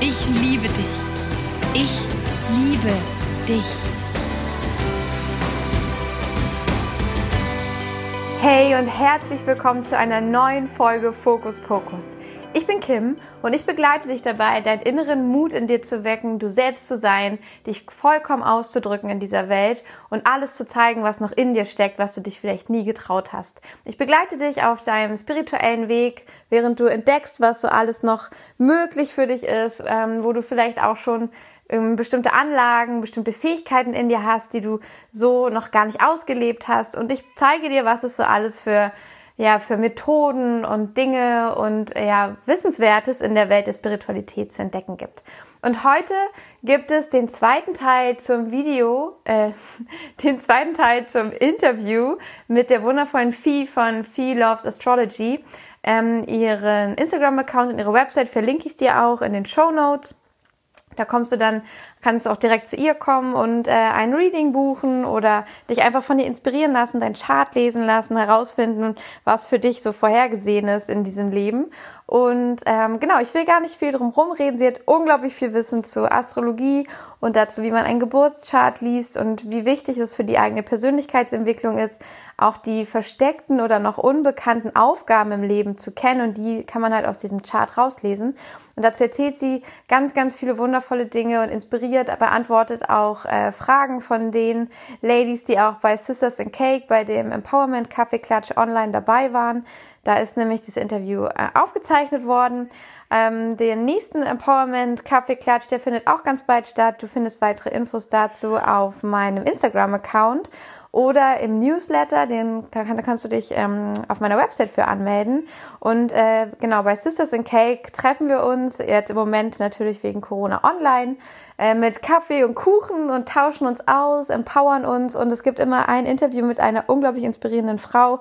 Ich liebe dich. Ich liebe dich. Hey und herzlich willkommen zu einer neuen Folge Fokus Pokus. Ich bin Kim und ich begleite dich dabei, deinen inneren Mut in dir zu wecken, du selbst zu sein, dich vollkommen auszudrücken in dieser Welt und alles zu zeigen, was noch in dir steckt, was du dich vielleicht nie getraut hast. Ich begleite dich auf deinem spirituellen Weg, während du entdeckst, was so alles noch möglich für dich ist, ähm, wo du vielleicht auch schon ähm, bestimmte Anlagen, bestimmte Fähigkeiten in dir hast, die du so noch gar nicht ausgelebt hast. Und ich zeige dir, was es so alles für ja, für Methoden und Dinge und ja, Wissenswertes in der Welt der Spiritualität zu entdecken gibt. Und heute gibt es den zweiten Teil zum Video, äh, den zweiten Teil zum Interview mit der wundervollen Fee von Fee Loves Astrology. Ähm, ihren Instagram-Account und ihre Website verlinke ich dir auch in den Show Notes. Da kommst du dann, kannst du auch direkt zu ihr kommen und äh, ein Reading buchen oder dich einfach von ihr inspirieren lassen, deinen Chart lesen lassen, herausfinden, was für dich so vorhergesehen ist in diesem Leben. Und ähm, genau, ich will gar nicht viel drum rumreden. Sie hat unglaublich viel Wissen zu Astrologie und dazu, wie man einen Geburtschart liest und wie wichtig es für die eigene Persönlichkeitsentwicklung ist, auch die versteckten oder noch unbekannten Aufgaben im Leben zu kennen und die kann man halt aus diesem Chart rauslesen. Und dazu erzählt sie ganz, ganz viele wundervolle Dinge und inspiriert, beantwortet auch äh, Fragen von den Ladies, die auch bei Sisters in Cake, bei dem Empowerment Kaffeeklatsch online dabei waren. Da ist nämlich dieses Interview äh, aufgezeichnet worden. Ähm, den nächsten Empowerment Kaffeeklatsch, der findet auch ganz bald statt. Du findest weitere Infos dazu auf meinem Instagram-Account oder im Newsletter, den da, kann, da kannst du dich ähm, auf meiner Website für anmelden. Und äh, genau bei Sisters in Cake treffen wir uns jetzt im Moment natürlich wegen Corona online äh, mit Kaffee und Kuchen und tauschen uns aus, empowern uns und es gibt immer ein Interview mit einer unglaublich inspirierenden Frau,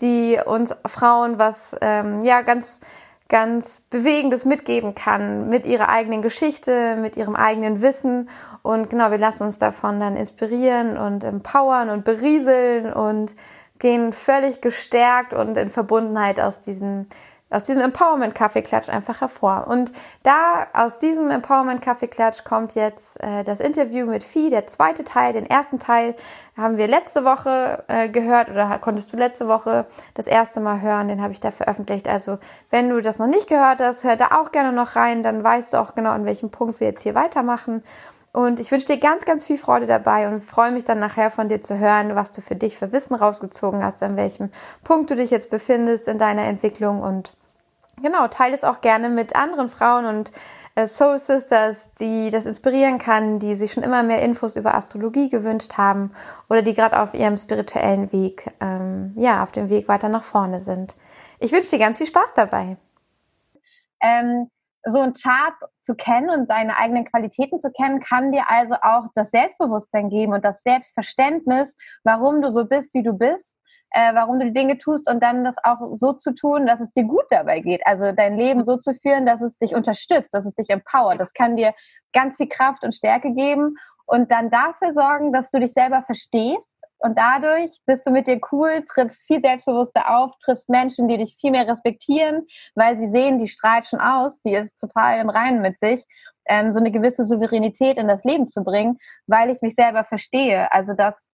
die uns Frauen was ähm, ja ganz ganz bewegendes mitgeben kann mit ihrer eigenen Geschichte, mit ihrem eigenen Wissen. Und genau, wir lassen uns davon dann inspirieren und empowern und berieseln und gehen völlig gestärkt und in Verbundenheit aus diesen aus diesem Empowerment Kaffeeklatsch einfach hervor. Und da aus diesem Empowerment Kaffeeklatsch kommt jetzt äh, das Interview mit Vieh, der zweite Teil. Den ersten Teil haben wir letzte Woche äh, gehört oder konntest du letzte Woche das erste Mal hören. Den habe ich da veröffentlicht. Also wenn du das noch nicht gehört hast, hör da auch gerne noch rein. Dann weißt du auch genau, an welchem Punkt wir jetzt hier weitermachen. Und ich wünsche dir ganz, ganz viel Freude dabei und freue mich dann nachher von dir zu hören, was du für dich für Wissen rausgezogen hast, an welchem Punkt du dich jetzt befindest in deiner Entwicklung und genau, teile es auch gerne mit anderen Frauen und äh, Soul Sisters, die das inspirieren kann, die sich schon immer mehr Infos über Astrologie gewünscht haben oder die gerade auf ihrem spirituellen Weg, ähm, ja, auf dem Weg weiter nach vorne sind. Ich wünsche dir ganz viel Spaß dabei. Ähm, so ein Chart zu kennen und seine eigenen Qualitäten zu kennen, kann dir also auch das Selbstbewusstsein geben und das Selbstverständnis, warum du so bist, wie du bist, äh, warum du die Dinge tust und dann das auch so zu tun, dass es dir gut dabei geht. Also dein Leben so zu führen, dass es dich unterstützt, dass es dich empowert. Das kann dir ganz viel Kraft und Stärke geben und dann dafür sorgen, dass du dich selber verstehst und dadurch bist du mit dir cool, trittst viel selbstbewusster auf, triffst Menschen, die dich viel mehr respektieren, weil sie sehen, die strahlt schon aus, die ist total im Reinen mit sich, ähm, so eine gewisse Souveränität in das Leben zu bringen, weil ich mich selber verstehe. Also das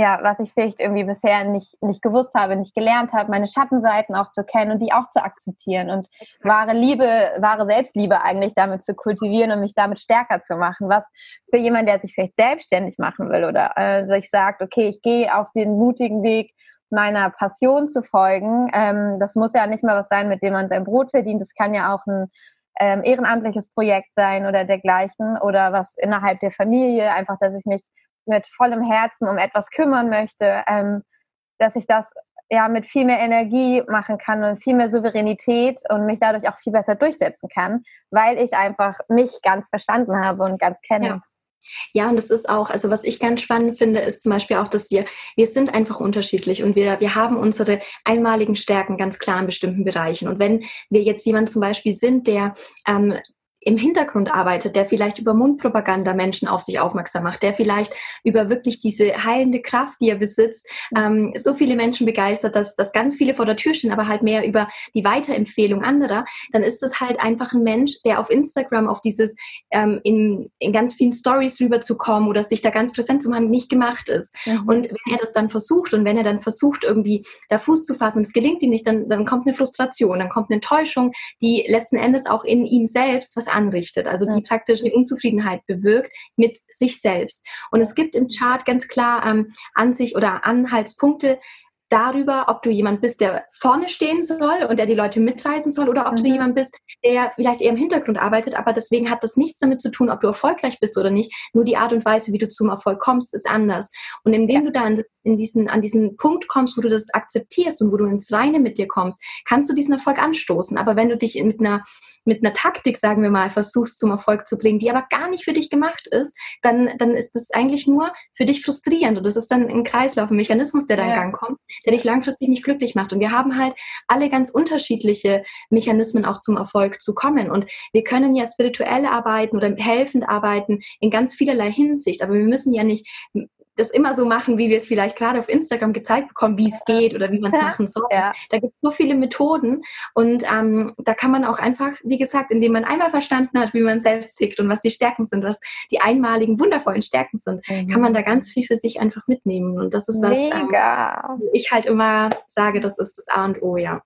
ja, was ich vielleicht irgendwie bisher nicht, nicht gewusst habe, nicht gelernt habe, meine Schattenseiten auch zu kennen und die auch zu akzeptieren und wahre Liebe, wahre Selbstliebe eigentlich damit zu kultivieren und mich damit stärker zu machen. Was für jemanden, der sich vielleicht selbstständig machen will oder äh, sich sagt, okay, ich gehe auf den mutigen Weg, meiner Passion zu folgen. Ähm, das muss ja nicht mal was sein, mit dem man sein Brot verdient. Das kann ja auch ein ähm, ehrenamtliches Projekt sein oder dergleichen oder was innerhalb der Familie, einfach, dass ich mich mit vollem Herzen um etwas kümmern möchte, ähm, dass ich das ja mit viel mehr Energie machen kann und viel mehr Souveränität und mich dadurch auch viel besser durchsetzen kann, weil ich einfach mich ganz verstanden habe und ganz kenne. Ja. Ja, und das ist auch, also was ich ganz spannend finde, ist zum Beispiel auch, dass wir, wir sind einfach unterschiedlich und wir, wir haben unsere einmaligen Stärken ganz klar in bestimmten Bereichen. Und wenn wir jetzt jemand zum Beispiel sind, der ähm, im Hintergrund arbeitet, der vielleicht über Mundpropaganda Menschen auf sich aufmerksam macht, der vielleicht über wirklich diese heilende Kraft, die er besitzt, ähm, so viele Menschen begeistert, dass, dass ganz viele vor der Tür stehen, aber halt mehr über die Weiterempfehlung anderer, dann ist das halt einfach ein Mensch, der auf Instagram auf dieses ähm, in, in ganz vielen Stories rüberzukommen oder sich da ganz präsent zu machen, nicht gemacht ist. Mhm. Und wenn er das dann versucht und wenn er dann versucht, irgendwie da Fuß zu fassen und es gelingt ihm nicht, dann, dann kommt eine Frustration, dann kommt eine Enttäuschung, die letzten Endes auch in ihm selbst was anrichtet, also die praktisch eine Unzufriedenheit bewirkt mit sich selbst. Und es gibt im Chart ganz klar ähm, Ansicht oder Anhaltspunkte, darüber, ob du jemand bist, der vorne stehen soll und der die Leute mitreisen soll, oder ob mhm. du jemand bist, der vielleicht eher im Hintergrund arbeitet, aber deswegen hat das nichts damit zu tun, ob du erfolgreich bist oder nicht. Nur die Art und Weise, wie du zum Erfolg kommst, ist anders. Und indem ja. du dann in diesen, an diesen Punkt kommst, wo du das akzeptierst und wo du ins Reine mit dir kommst, kannst du diesen Erfolg anstoßen. Aber wenn du dich mit einer mit einer Taktik, sagen wir mal, versuchst zum Erfolg zu bringen, die aber gar nicht für dich gemacht ist, dann, dann ist das eigentlich nur für dich frustrierend. Und das ist dann ein Kreislauf, ein Mechanismus, der da in Gang kommt, der dich langfristig nicht glücklich macht. Und wir haben halt alle ganz unterschiedliche Mechanismen auch zum Erfolg zu kommen. Und wir können ja spirituell arbeiten oder helfend arbeiten in ganz vielerlei Hinsicht. Aber wir müssen ja nicht das immer so machen, wie wir es vielleicht gerade auf Instagram gezeigt bekommen, wie es geht oder wie man es machen soll. Ja. Da gibt es so viele Methoden und ähm, da kann man auch einfach, wie gesagt, indem man einmal verstanden hat, wie man selbst tickt und was die Stärken sind, was die einmaligen, wundervollen Stärken sind, mhm. kann man da ganz viel für sich einfach mitnehmen. Und das ist was, ähm, ich halt immer sage, das ist das A und O, ja.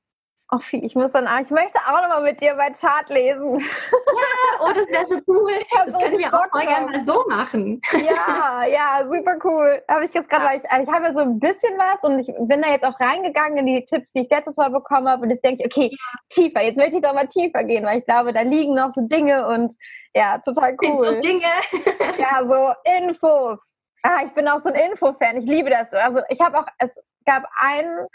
Oh, ich muss dann, ich möchte auch noch mal mit dir bei Chart lesen. Ja, oh, das wäre so cool. Das können wir auch mal gerne mal so machen. Ja, ja, super cool. Habe ich jetzt gerade, ja. ich, also ich habe so ein bisschen was und ich bin da jetzt auch reingegangen in die Tipps, die ich letztes Mal bekommen habe und jetzt denke ich, okay, tiefer, jetzt möchte ich doch mal tiefer gehen, weil ich glaube, da liegen noch so Dinge und ja, total cool. So Dinge. ja, so Infos. Ah, ich bin auch so ein Info-Fan. Ich liebe das. Also ich habe auch, es gab einen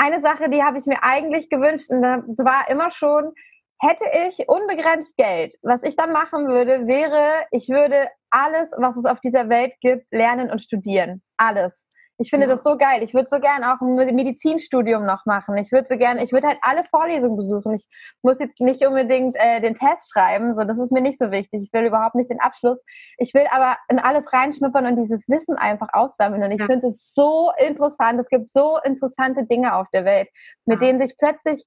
eine Sache, die habe ich mir eigentlich gewünscht und das war immer schon, hätte ich unbegrenzt Geld, was ich dann machen würde, wäre, ich würde alles, was es auf dieser Welt gibt, lernen und studieren. Alles. Ich finde ja. das so geil. Ich würde so gern auch ein Medizinstudium noch machen. Ich würde so gern, ich würde halt alle Vorlesungen besuchen. Ich muss jetzt nicht unbedingt äh, den Test schreiben, so das ist mir nicht so wichtig. Ich will überhaupt nicht den Abschluss. Ich will aber in alles reinschnuppern und dieses Wissen einfach aufsammeln. Und ich ja. finde es so interessant. Es gibt so interessante Dinge auf der Welt, mit ja. denen sich plötzlich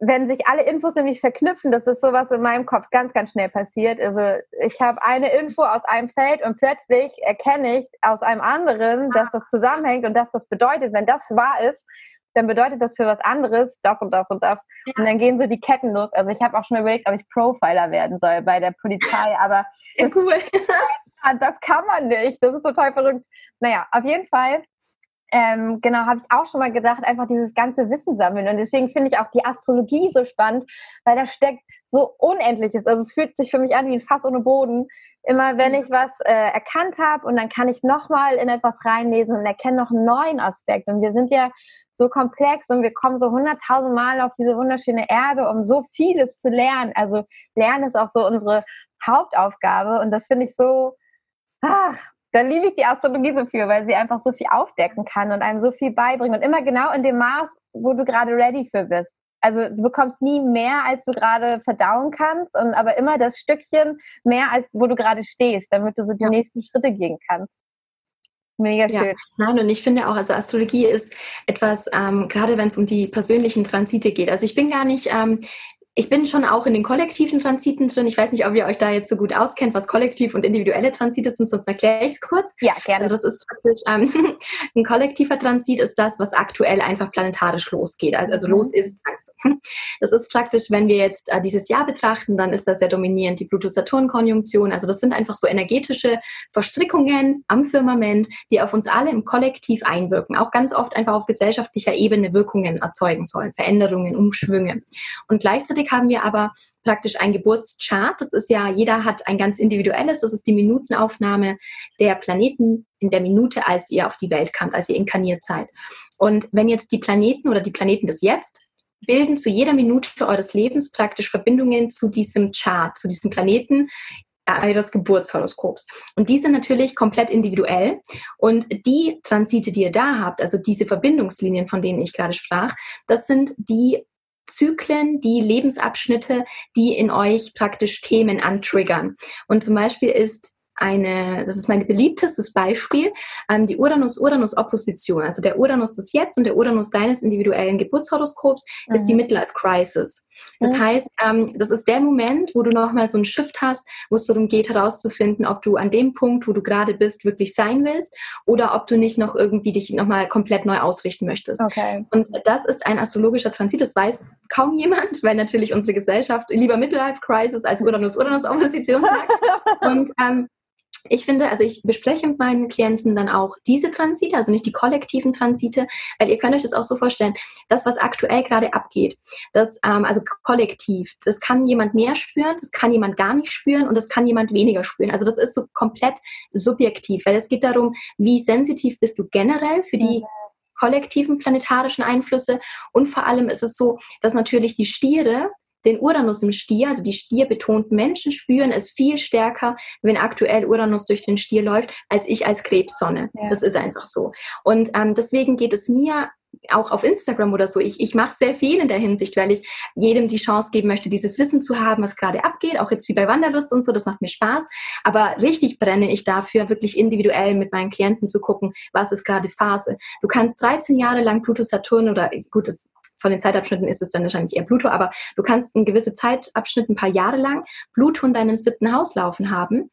wenn sich alle Infos nämlich verknüpfen, das ist sowas in meinem Kopf ganz, ganz schnell passiert. Also ich habe eine Info aus einem Feld und plötzlich erkenne ich aus einem anderen, dass das zusammenhängt und dass das bedeutet, wenn das wahr ist, dann bedeutet das für was anderes das und das und das. Ja. Und dann gehen so die Ketten los. Also ich habe auch schon überlegt, ob ich Profiler werden soll bei der Polizei, aber das, cool. das kann man nicht. Das ist total verrückt. Naja, auf jeden Fall ähm, genau, habe ich auch schon mal gedacht, einfach dieses ganze Wissen sammeln. Und deswegen finde ich auch die Astrologie so spannend, weil da steckt so Unendliches. Also es fühlt sich für mich an wie ein Fass ohne Boden. Immer wenn ich was äh, erkannt habe und dann kann ich nochmal in etwas reinlesen und erkenne noch einen neuen Aspekt. Und wir sind ja so komplex und wir kommen so hunderttausend Mal auf diese wunderschöne Erde, um so vieles zu lernen. Also Lernen ist auch so unsere Hauptaufgabe und das finde ich so, ach, dann liebe ich die Astrologie so viel, weil sie einfach so viel aufdecken kann und einem so viel beibringen und immer genau in dem Maß, wo du gerade ready für bist. Also du bekommst nie mehr, als du gerade verdauen kannst, und aber immer das Stückchen mehr, als wo du gerade stehst, damit du so die ja. nächsten Schritte gehen kannst. Mega schön. Ja, nein, und ich finde auch, also Astrologie ist etwas, ähm, gerade wenn es um die persönlichen Transite geht. Also ich bin gar nicht ähm, ich bin schon auch in den kollektiven Transiten drin. Ich weiß nicht, ob ihr euch da jetzt so gut auskennt, was kollektiv und individuelle Transite sind, sonst erkläre ich es kurz. Ja, gerne. Also das ist praktisch, ähm, ein kollektiver Transit ist das, was aktuell einfach planetarisch losgeht, also, also mhm. los ist. Das ist praktisch, wenn wir jetzt äh, dieses Jahr betrachten, dann ist das sehr dominierend die Pluto-Saturn-Konjunktion. Also das sind einfach so energetische Verstrickungen am Firmament, die auf uns alle im Kollektiv einwirken. Auch ganz oft einfach auf gesellschaftlicher Ebene Wirkungen erzeugen sollen, Veränderungen, Umschwünge. Und gleichzeitig haben wir aber praktisch ein Geburtschart. Das ist ja, jeder hat ein ganz individuelles, das ist die Minutenaufnahme der Planeten in der Minute, als ihr auf die Welt kamt, als ihr inkarniert seid. Und wenn jetzt die Planeten oder die Planeten des Jetzt bilden zu jeder Minute eures Lebens praktisch Verbindungen zu diesem Chart, zu diesem Planeten eures Geburtshoroskops. Und die sind natürlich komplett individuell. Und die Transite, die ihr da habt, also diese Verbindungslinien, von denen ich gerade sprach, das sind die Zyklen, die Lebensabschnitte, die in euch praktisch Themen antriggern. Und zum Beispiel ist eine, das ist mein beliebtestes Beispiel, ähm, die Uranus-Uranus-Opposition. Also der Uranus des Jetzt und der Uranus deines individuellen Geburtshoroskops mhm. ist die mhm. Midlife Crisis. Das mhm. heißt, ähm, das ist der Moment, wo du nochmal so ein Shift hast, wo es darum geht, herauszufinden, ob du an dem Punkt, wo du gerade bist, wirklich sein willst oder ob du nicht noch irgendwie dich nochmal komplett neu ausrichten möchtest. Okay. Und das ist ein astrologischer Transit, das weiß kaum jemand, weil natürlich unsere Gesellschaft lieber Midlife Crisis als Uranus-Uranus-Opposition sagt. und ähm, ich finde, also ich bespreche mit meinen Klienten dann auch diese Transite, also nicht die kollektiven Transite, weil ihr könnt euch das auch so vorstellen, das, was aktuell gerade abgeht, das, ähm, also kollektiv, das kann jemand mehr spüren, das kann jemand gar nicht spüren und das kann jemand weniger spüren. Also das ist so komplett subjektiv, weil es geht darum, wie sensitiv bist du generell für die kollektiven planetarischen Einflüsse und vor allem ist es so, dass natürlich die Stiere den Uranus im Stier, also die stierbetonten Menschen spüren es viel stärker, wenn aktuell Uranus durch den Stier läuft, als ich als Krebssonne. Ja. Das ist einfach so. Und ähm, deswegen geht es mir auch auf Instagram oder so. Ich, ich mache sehr viel in der Hinsicht, weil ich jedem die Chance geben möchte, dieses Wissen zu haben, was gerade abgeht, auch jetzt wie bei Wanderlust und so, das macht mir Spaß. Aber richtig brenne ich dafür, wirklich individuell mit meinen Klienten zu gucken, was ist gerade Phase. Du kannst 13 Jahre lang Pluto Saturn oder gut, das von den Zeitabschnitten ist es dann wahrscheinlich eher Pluto, aber du kannst einen gewisse Zeitabschnitt ein paar Jahre lang Pluto in deinem siebten Haus laufen haben.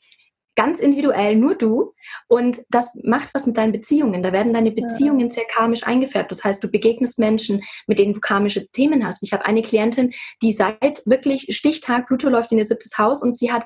Ganz individuell, nur du. Und das macht was mit deinen Beziehungen. Da werden deine Beziehungen sehr karmisch eingefärbt. Das heißt, du begegnest Menschen, mit denen du karmische Themen hast. Ich habe eine Klientin, die seit wirklich Stichtag, Pluto läuft in ihr siebtes Haus und sie hat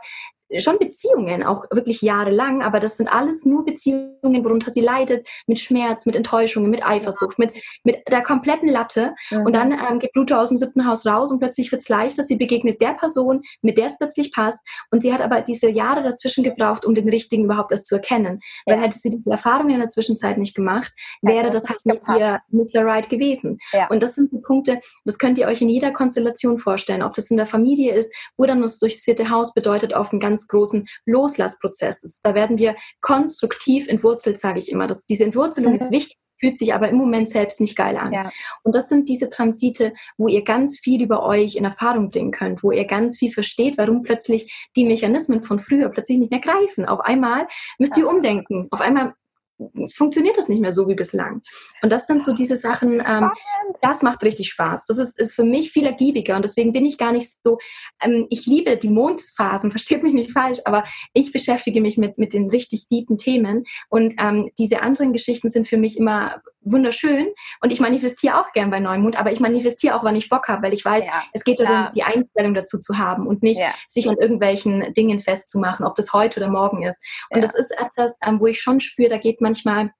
schon Beziehungen, auch wirklich jahrelang, aber das sind alles nur Beziehungen, worunter sie leidet, mit Schmerz, mit Enttäuschungen, mit Eifersucht, mit, mit der kompletten Latte. Mhm. Und dann ähm, geht Pluto aus dem siebten Haus raus und plötzlich wird es leichter, sie begegnet der Person, mit der es plötzlich passt. Und sie hat aber diese Jahre dazwischen gebraucht, um den richtigen überhaupt erst zu erkennen. Ja. Weil hätte sie diese Erfahrungen in der Zwischenzeit nicht gemacht, wäre das halt nicht ihr Mr. Right gewesen. Ja. Und das sind die Punkte, das könnt ihr euch in jeder Konstellation vorstellen, ob das in der Familie ist, Uranus durchs vierte Haus bedeutet oft ein ganz ganz großen Loslassprozess Da werden wir konstruktiv entwurzelt, sage ich immer. Das, diese Entwurzelung mhm. ist wichtig, fühlt sich aber im Moment selbst nicht geil an. Ja. Und das sind diese Transite, wo ihr ganz viel über euch in Erfahrung bringen könnt, wo ihr ganz viel versteht, warum plötzlich die Mechanismen von früher plötzlich nicht mehr greifen. Auf einmal müsst ihr umdenken. Auf einmal funktioniert das nicht mehr so wie bislang. Und das sind so diese Sachen, ähm, das macht richtig Spaß. Das ist, ist für mich viel ergiebiger und deswegen bin ich gar nicht so, ähm, ich liebe die Mondphasen, versteht mich nicht falsch, aber ich beschäftige mich mit, mit den richtig tiefen Themen und ähm, diese anderen Geschichten sind für mich immer wunderschön und ich manifestiere auch gern bei Neumond, aber ich manifestiere auch, wann ich Bock habe, weil ich weiß, ja, es geht darum, die Einstellung dazu zu haben und nicht ja. sich an irgendwelchen Dingen festzumachen, ob das heute oder morgen ist. Und ja. das ist etwas, ähm, wo ich schon spüre, da geht manchmal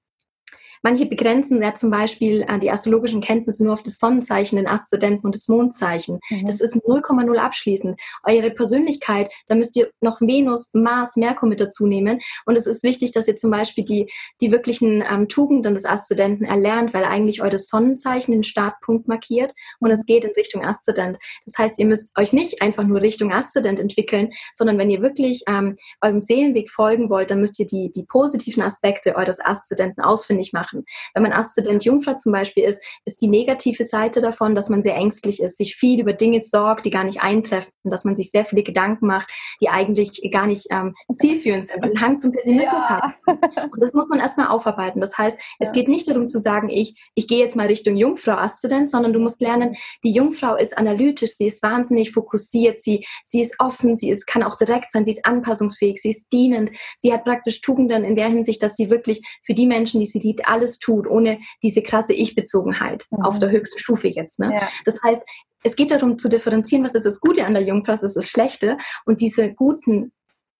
Manche begrenzen ja zum Beispiel äh, die astrologischen Kenntnisse nur auf das Sonnenzeichen, den Aszendenten und das Mondzeichen. Mhm. Das ist 0,0 abschließend. Eure Persönlichkeit, da müsst ihr noch Venus, Mars, Merkur mit dazu nehmen. Und es ist wichtig, dass ihr zum Beispiel die, die wirklichen ähm, Tugenden des Aszendenten erlernt, weil eigentlich eures Sonnenzeichen den Startpunkt markiert und es geht in Richtung Aszendent. Das heißt, ihr müsst euch nicht einfach nur Richtung Aszendent entwickeln, sondern wenn ihr wirklich ähm, eurem Seelenweg folgen wollt, dann müsst ihr die, die positiven Aspekte eures Aszendenten ausfindig machen machen. Wenn man Aszendent Jungfrau zum Beispiel ist, ist die negative Seite davon, dass man sehr ängstlich ist, sich viel über Dinge sorgt, die gar nicht eintreffen, dass man sich sehr viele Gedanken macht, die eigentlich gar nicht ähm, zielführend sind, einen Hang zum Pessimismus ja. hat. Und das muss man erstmal aufarbeiten. Das heißt, es geht nicht darum zu sagen, ich, ich gehe jetzt mal Richtung Jungfrau Aszendent, sondern du musst lernen, die Jungfrau ist analytisch, sie ist wahnsinnig fokussiert, sie, sie ist offen, sie ist, kann auch direkt sein, sie ist anpassungsfähig, sie ist dienend, sie hat praktisch Tugenden in der Hinsicht, dass sie wirklich für die Menschen, die sie liebt, alles alles tut, ohne diese krasse Ich-Bezogenheit mhm. auf der höchsten Stufe jetzt. Ne? Ja. Das heißt, es geht darum zu differenzieren, was ist das Gute an der Jungfrau, was ist das Schlechte und diese guten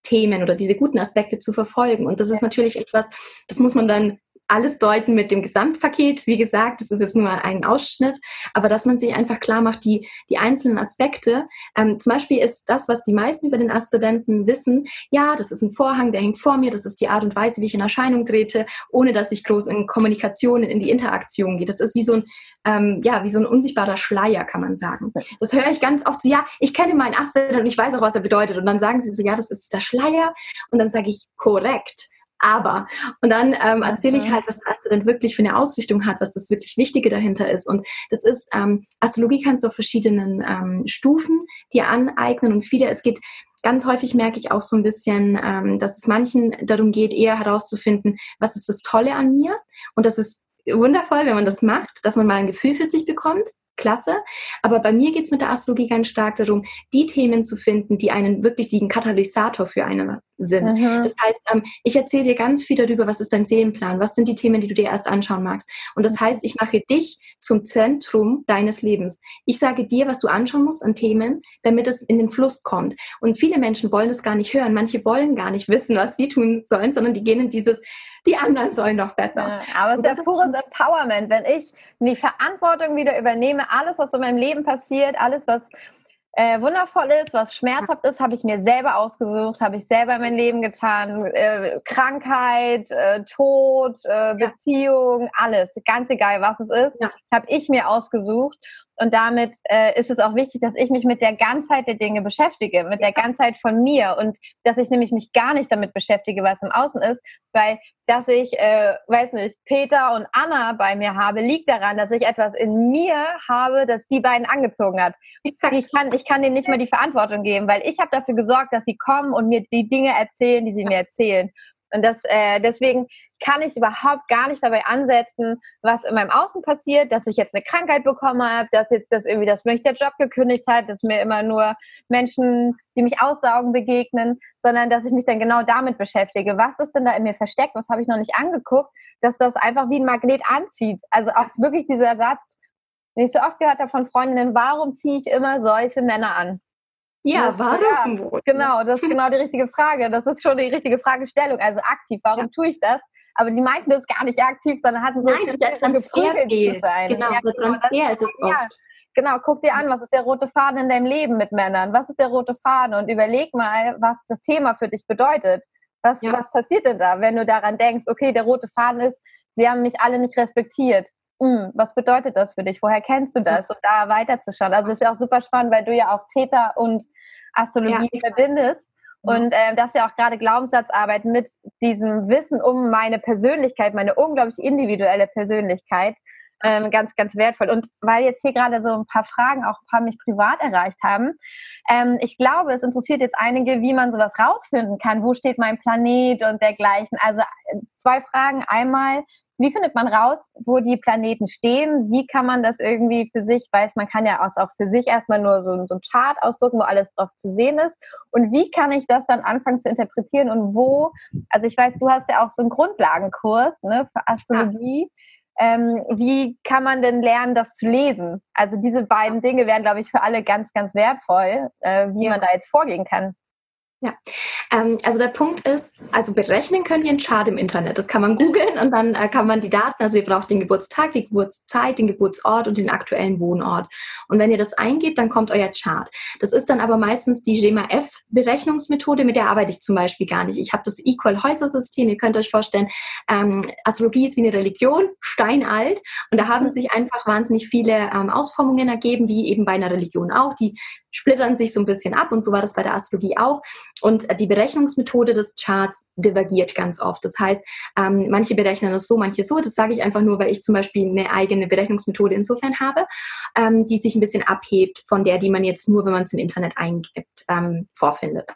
Themen oder diese guten Aspekte zu verfolgen. Und das ist natürlich etwas, das muss man dann alles deuten mit dem Gesamtpaket. Wie gesagt, das ist jetzt nur ein Ausschnitt, aber dass man sich einfach klar macht, die, die einzelnen Aspekte. Ähm, zum Beispiel ist das, was die meisten über den Aszendenten wissen, ja, das ist ein Vorhang, der hängt vor mir, das ist die Art und Weise, wie ich in Erscheinung trete, ohne dass ich groß in Kommunikation, in die Interaktion gehe. Das ist wie so ein, ähm, ja, wie so ein unsichtbarer Schleier, kann man sagen. Das höre ich ganz oft so, ja, ich kenne meinen Aszendenten und ich weiß auch, was er bedeutet. Und dann sagen sie so, ja, das ist dieser Schleier. Und dann sage ich, korrekt aber. Und dann ähm, erzähle ich halt, was Aszendent wirklich für eine Ausrichtung hat, was das wirklich Wichtige dahinter ist. Und das ist, ähm, Astrologie kannst du auf verschiedenen ähm, Stufen dir aneignen und viele, es geht ganz häufig merke ich auch so ein bisschen, ähm, dass es manchen darum geht, eher herauszufinden, was ist das Tolle an mir. Und das ist wundervoll, wenn man das macht, dass man mal ein Gefühl für sich bekommt klasse. Aber bei mir geht es mit der Astrologie ganz stark darum, die Themen zu finden, die einen wirklich den Katalysator für einen sind. Mhm. Das heißt, ähm, ich erzähle dir ganz viel darüber, was ist dein Seelenplan, was sind die Themen, die du dir erst anschauen magst. Und das heißt, ich mache dich zum Zentrum deines Lebens. Ich sage dir, was du anschauen musst an Themen, damit es in den Fluss kommt. Und viele Menschen wollen das gar nicht hören. Manche wollen gar nicht wissen, was sie tun sollen, sondern die gehen in dieses die anderen sollen doch besser. Ja, aber es ist ja pures Empowerment, wenn ich die Verantwortung wieder übernehme, alles, was in meinem Leben passiert, alles, was äh, wundervoll ist, was schmerzhaft ist, habe ich mir selber ausgesucht, habe ich selber in mein Leben getan. Äh, Krankheit, äh, Tod, äh, Beziehung, alles, ganz egal, was es ist, ja. habe ich mir ausgesucht. Und damit äh, ist es auch wichtig, dass ich mich mit der Ganzheit der Dinge beschäftige, mit der Ganzheit von mir und dass ich nämlich mich gar nicht damit beschäftige, was im Außen ist, weil dass ich, äh, weiß nicht, Peter und Anna bei mir habe, liegt daran, dass ich etwas in mir habe, das die beiden angezogen hat. Ich kann, ich kann denen nicht mehr die Verantwortung geben, weil ich habe dafür gesorgt, dass sie kommen und mir die Dinge erzählen, die sie mir erzählen. Und das, äh, deswegen kann ich überhaupt gar nicht dabei ansetzen, was in meinem Außen passiert, dass ich jetzt eine Krankheit bekommen habe, dass jetzt das irgendwie, dass mich der Job gekündigt hat, dass mir immer nur Menschen, die mich aussaugen, begegnen, sondern dass ich mich dann genau damit beschäftige. Was ist denn da in mir versteckt? Was habe ich noch nicht angeguckt, dass das einfach wie ein Magnet anzieht? Also auch wirklich dieser Satz, den ich so oft gehört habe von Freundinnen, warum ziehe ich immer solche Männer an? Ja, warum? Ja, genau, das ist genau die richtige Frage. Das ist schon die richtige Fragestellung. Also aktiv, warum ja. tue ich das? Aber die meinten das gar nicht aktiv, sondern hatten so Nein, der Transfer fehlt. Genau, ja, der genau, Transfer ist es oft. Genau, guck dir an, was ist der rote Faden in deinem Leben mit Männern? Was ist der rote Faden? Und überleg mal, was das Thema für dich bedeutet. Was, ja. was passiert denn da, wenn du daran denkst, okay, der rote Faden ist, sie haben mich alle nicht respektiert. Hm, was bedeutet das für dich? Woher kennst du das? Und da weiterzuschauen. Also das ist ja auch super spannend, weil du ja auch Täter und Astrologie ja. verbindest. Und äh, das ist ja auch gerade Glaubenssatzarbeit mit diesem Wissen um meine Persönlichkeit, meine unglaublich individuelle Persönlichkeit, ähm, ganz, ganz wertvoll. Und weil jetzt hier gerade so ein paar Fragen auch ein paar mich privat erreicht haben, ähm, ich glaube, es interessiert jetzt einige, wie man sowas rausfinden kann. Wo steht mein Planet und dergleichen? Also äh, zwei Fragen. Einmal, wie findet man raus, wo die Planeten stehen? Wie kann man das irgendwie für sich, weiß man kann ja auch für sich erstmal nur so, so ein Chart ausdrucken, wo alles drauf zu sehen ist. Und wie kann ich das dann anfangen zu interpretieren und wo, also ich weiß, du hast ja auch so einen Grundlagenkurs ne, für Astrologie. Ja. Ähm, wie kann man denn lernen, das zu lesen? Also diese beiden Dinge wären, glaube ich, für alle ganz, ganz wertvoll, äh, wie ja. man da jetzt vorgehen kann. Ja, ähm, also der Punkt ist, also berechnen könnt ihr einen Chart im Internet. Das kann man googeln und dann äh, kann man die Daten, also ihr braucht den Geburtstag, die Geburtszeit, den Geburtsort und den aktuellen Wohnort. Und wenn ihr das eingebt, dann kommt euer Chart. Das ist dann aber meistens die Schema F Berechnungsmethode, mit der arbeite ich zum Beispiel gar nicht. Ich habe das Equal Häuser System. Ihr könnt euch vorstellen, ähm, Astrologie ist wie eine Religion, steinalt. Und da haben sich einfach wahnsinnig viele ähm, Ausformungen ergeben, wie eben bei einer Religion auch. Die splittern sich so ein bisschen ab und so war das bei der Astrologie auch. Und äh, die Berechnungsmethode des Charts divergiert ganz oft. Das heißt, ähm, manche berechnen das so, manche so. Das sage ich einfach nur, weil ich zum Beispiel eine eigene Berechnungsmethode insofern habe, ähm, die sich ein bisschen abhebt von der, die man jetzt nur, wenn man es im Internet eingibt, ähm, vorfindet.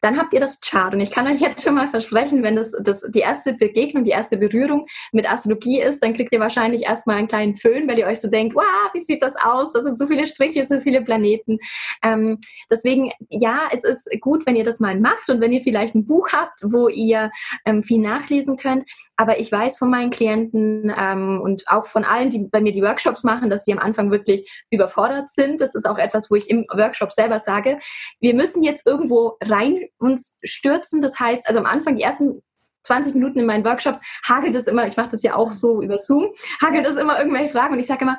Dann habt ihr das Chart und ich kann euch jetzt schon mal versprechen, wenn das, das die erste Begegnung, die erste Berührung mit Astrologie ist, dann kriegt ihr wahrscheinlich erstmal einen kleinen Föhn, weil ihr euch so denkt, wow, wie sieht das aus? Das sind so viele Striche, so viele Planeten. Ähm, deswegen, ja, es ist gut, wenn ihr das mal macht und wenn ihr vielleicht ein Buch habt, wo ihr ähm, viel nachlesen könnt. Aber ich weiß von meinen Klienten ähm, und auch von allen, die bei mir die Workshops machen, dass sie am Anfang wirklich überfordert sind. Das ist auch etwas, wo ich im Workshop selber sage, wir müssen jetzt irgendwo rein uns stürzen. Das heißt, also am Anfang, die ersten 20 Minuten in meinen Workshops hagelt es immer, ich mache das ja auch so über Zoom, hagelt es immer irgendwelche Fragen und ich sage immer,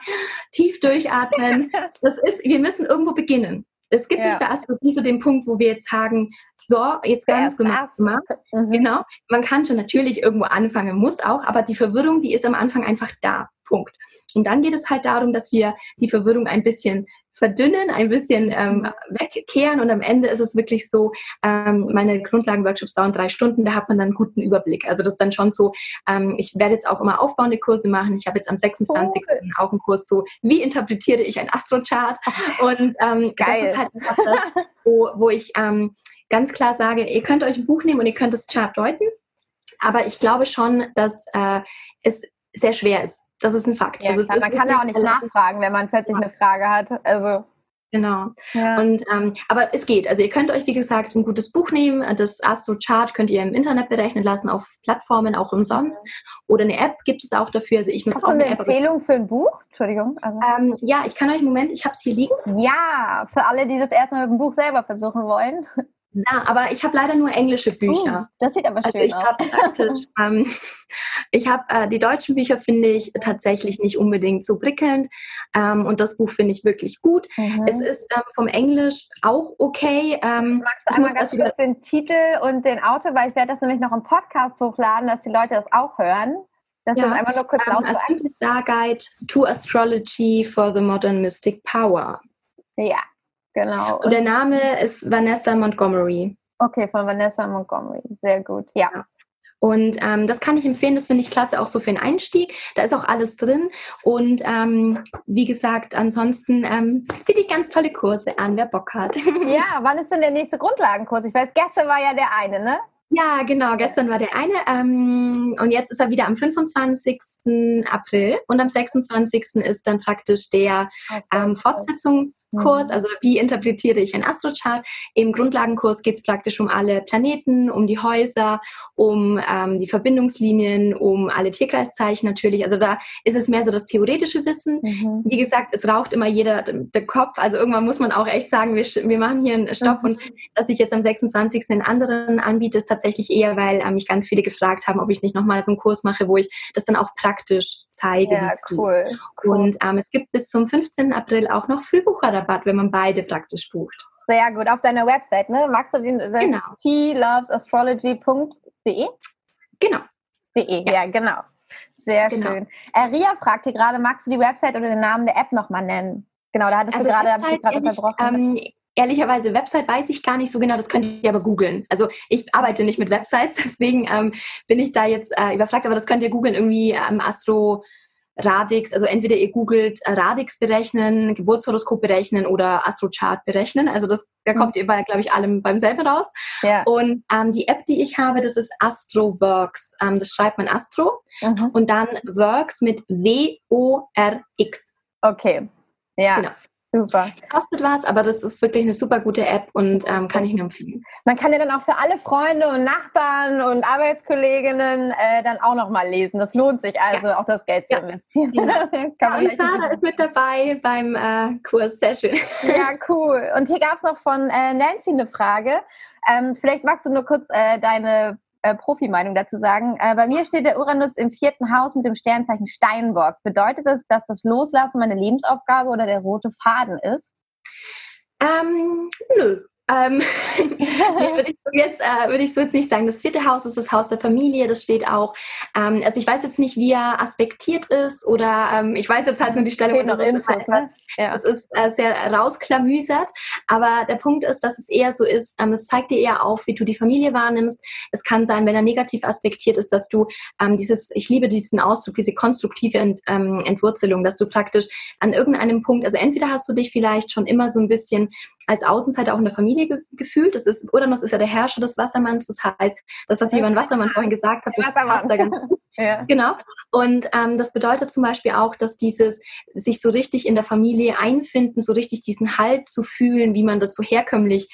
tief durchatmen. Das ist, wir müssen irgendwo beginnen. Es gibt ja. nicht bei Astrologie so den Punkt, wo wir jetzt sagen, so, jetzt ganz gemacht, gemacht. Mhm. Genau. Man kann schon natürlich irgendwo anfangen, muss auch, aber die Verwirrung, die ist am Anfang einfach da. Punkt. Und dann geht es halt darum, dass wir die Verwirrung ein bisschen verdünnen, ein bisschen ähm, wegkehren und am Ende ist es wirklich so, ähm, meine Grundlagenworkshops dauern drei Stunden, da hat man dann einen guten Überblick. Also das ist dann schon so, ähm, ich werde jetzt auch immer aufbauende Kurse machen. Ich habe jetzt am 26. Cool. auch einen Kurs so, wie interpretiere ich ein Astrochart? Und ähm, das ist halt einfach das, wo, wo ich ähm, ganz klar sage, ihr könnt euch ein Buch nehmen und ihr könnt das Chart deuten. Aber ich glaube schon, dass äh, es sehr schwer ist. Das ist ein Fakt. Ja, also klar, man kann ja auch nicht nachfragen, wenn man plötzlich ja. eine Frage hat. Also Genau. Ja. Und ähm, aber es geht. Also ihr könnt euch wie gesagt ein gutes Buch nehmen. Das Astro Chart könnt ihr im Internet berechnen lassen auf Plattformen auch umsonst. Oder eine App gibt es auch dafür. Also ich nutze Hast auch eine, eine Empfehlung für ein Buch. Entschuldigung. Also. Ähm, ja, ich kann euch einen Moment. Ich habe es hier liegen. Ja, für alle, die das erstmal mit dem Buch selber versuchen wollen. Ja, aber ich habe leider nur englische Bücher. Uh, das sieht aber also schön ich aus. Praktisch, ähm, ich habe äh, die deutschen Bücher finde ich tatsächlich nicht unbedingt so prickelnd ähm, und das Buch finde ich wirklich gut. Mhm. Es ist ähm, vom Englisch auch okay. Ähm, Magst du einmal ganz kurz den Titel und den Autor, weil ich werde das nämlich noch im Podcast hochladen, dass die Leute das auch hören. Das ja, ist einmal nur kurz um, A Simple Star Guide to Astrology for the Modern Mystic Power. Ja, Genau. Und, der Name ist Vanessa Montgomery. Okay, von Vanessa Montgomery. Sehr gut, ja. Und ähm, das kann ich empfehlen, das finde ich klasse auch so für den Einstieg. Da ist auch alles drin. Und ähm, wie gesagt, ansonsten ähm, biete ich ganz tolle Kurse an, wer Bock hat. Ja, wann ist denn der nächste Grundlagenkurs? Ich weiß, gestern war ja der eine, ne? Ja, genau. Gestern war der eine ähm, und jetzt ist er wieder am 25. April und am 26. ist dann praktisch der ähm, Fortsetzungskurs. Mhm. Also wie interpretiere ich ein Astrochart? Im Grundlagenkurs geht es praktisch um alle Planeten, um die Häuser, um ähm, die Verbindungslinien, um alle Tierkreiszeichen natürlich. Also da ist es mehr so das theoretische Wissen. Mhm. Wie gesagt, es raucht immer jeder der Kopf. Also irgendwann muss man auch echt sagen, wir, wir machen hier einen Stopp mhm. und dass ich jetzt am 26. den anderen anbiete, ist tatsächlich eher, weil äh, mich ganz viele gefragt haben, ob ich nicht nochmal so einen Kurs mache, wo ich das dann auch praktisch zeige, ja, cool. Cool. Und ähm, es gibt bis zum 15. April auch noch Frühbucherrabatt, wenn man beide praktisch bucht. Sehr gut, auf deiner Website, ne? Magst du den? Genau. helovesastrology.de? Genau. De, ja. ja, genau. Sehr genau. schön. Äh, Ria fragt hier gerade, magst du die Website oder den Namen der App nochmal nennen? Genau, da hattest also du gerade, gerade unterbrochen. Ähm, ehrlicherweise, Website weiß ich gar nicht so genau, das könnt ihr aber googeln. Also ich arbeite nicht mit Websites, deswegen ähm, bin ich da jetzt äh, überfragt, aber das könnt ihr googeln, irgendwie ähm, Astro Radix, also entweder ihr googelt äh, Radix berechnen, Geburtshoroskop berechnen oder Astrochart berechnen. Also das, da kommt mhm. ihr bei, glaube ich, allem beim selben raus. Ja. Und ähm, die App, die ich habe, das ist AstroWorks. Ähm, das schreibt man Astro mhm. und dann Works mit W-O-R-X. Okay. Ja. Genau. Super. Kostet was, aber das ist wirklich eine super gute App und ähm, kann ich nur empfehlen. Man kann ja dann auch für alle Freunde und Nachbarn und Arbeitskolleginnen äh, dann auch nochmal lesen. Das lohnt sich also, ja. auch das Geld zu investieren. Ja. ja und Sarah ist mit dabei beim äh, Kurs. Sehr schön. Ja, cool. Und hier gab es noch von äh, Nancy eine Frage. Ähm, vielleicht magst du nur kurz äh, deine äh, Profi-Meinung dazu sagen. Äh, bei mir steht der Uranus im vierten Haus mit dem Sternzeichen Steinbock. Bedeutet das, dass das Loslassen meine Lebensaufgabe oder der rote Faden ist? Ähm, nö. Ähm, würde ich, so jetzt, äh, würde ich so jetzt nicht sagen. Das vierte Haus ist das Haus der Familie, das steht auch. Ähm, also ich weiß jetzt nicht, wie er aspektiert ist oder ähm, ich weiß jetzt halt nur die Stellung. Das, Infos, ne? ja. das ist äh, sehr rausklamüsert. Aber der Punkt ist, dass es eher so ist, ähm, es zeigt dir eher auf, wie du die Familie wahrnimmst. Es kann sein, wenn er negativ aspektiert ist, dass du ähm, dieses, ich liebe diesen Ausdruck, diese konstruktive Ent, ähm, Entwurzelung, dass du praktisch an irgendeinem Punkt, also entweder hast du dich vielleicht schon immer so ein bisschen als Außenseiter auch in der Familie Familie ge gefühlt. Das ist, Uranus ist ja der Herrscher des Wassermanns. Das heißt, das, was ich über den Wassermann vorhin gesagt habe, das passt da ganz gut. Ja. Genau. Und ähm, das bedeutet zum Beispiel auch, dass dieses sich so richtig in der Familie einfinden, so richtig diesen Halt zu fühlen, wie man das so herkömmlich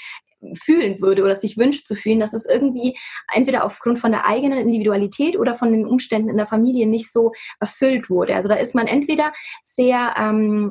fühlen würde oder sich wünscht zu fühlen, dass es irgendwie entweder aufgrund von der eigenen Individualität oder von den Umständen in der Familie nicht so erfüllt wurde. Also da ist man entweder sehr ähm,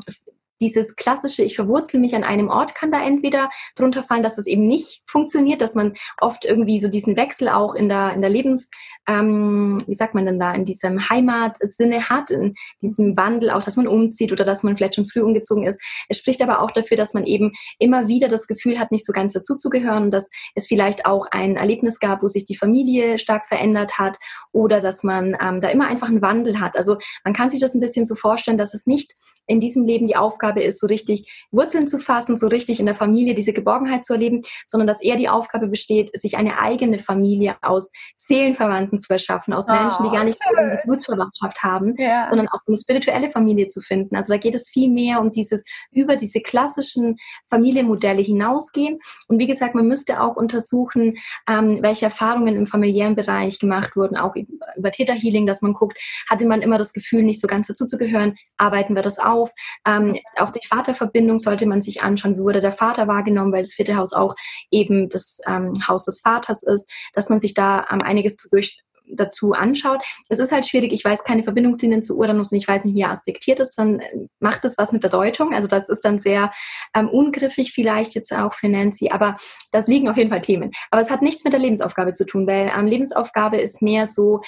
dieses klassische, ich verwurzel mich an einem Ort, kann da entweder drunter fallen, dass es eben nicht funktioniert, dass man oft irgendwie so diesen Wechsel auch in der, in der Lebens, ähm, wie sagt man denn da, in diesem Heimatsinne hat, in diesem Wandel auch, dass man umzieht oder dass man vielleicht schon früh umgezogen ist. Es spricht aber auch dafür, dass man eben immer wieder das Gefühl hat, nicht so ganz dazuzugehören, dass es vielleicht auch ein Erlebnis gab, wo sich die Familie stark verändert hat oder dass man ähm, da immer einfach einen Wandel hat. Also man kann sich das ein bisschen so vorstellen, dass es nicht in diesem Leben die Aufgabe ist, so richtig Wurzeln zu fassen, so richtig in der Familie diese Geborgenheit zu erleben, sondern dass eher die Aufgabe besteht, sich eine eigene Familie aus Seelenverwandten zu erschaffen, aus oh, Menschen, die gar nicht die Blutverwandtschaft haben, ja. sondern auch eine spirituelle Familie zu finden. Also da geht es viel mehr um dieses über diese klassischen Familienmodelle hinausgehen. Und wie gesagt, man müsste auch untersuchen, ähm, welche Erfahrungen im familiären Bereich gemacht wurden, auch über Täterhealing, dass man guckt, hatte man immer das Gefühl, nicht so ganz dazuzugehören, arbeiten wir das auf auf. Ähm, auch die Vaterverbindung sollte man sich anschauen. Wie wurde der Vater wahrgenommen, weil das vierte Haus auch eben das ähm, Haus des Vaters ist, dass man sich da ähm, einiges zu durch dazu anschaut. Es ist halt schwierig, ich weiß keine Verbindungslinien zu Uranus und ich weiß nicht, wie er aspektiert ist, dann macht es was mit der Deutung. Also das ist dann sehr ähm, ungriffig vielleicht jetzt auch für Nancy, aber das liegen auf jeden Fall Themen. Aber es hat nichts mit der Lebensaufgabe zu tun, weil ähm, Lebensaufgabe ist mehr so,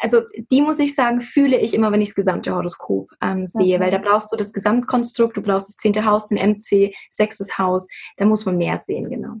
also die muss ich sagen, fühle ich immer, wenn ich das gesamte Horoskop ähm, sehe, okay. weil da brauchst du das Gesamtkonstrukt, du brauchst das zehnte Haus, den MC, sechstes Haus, da muss man mehr sehen, genau.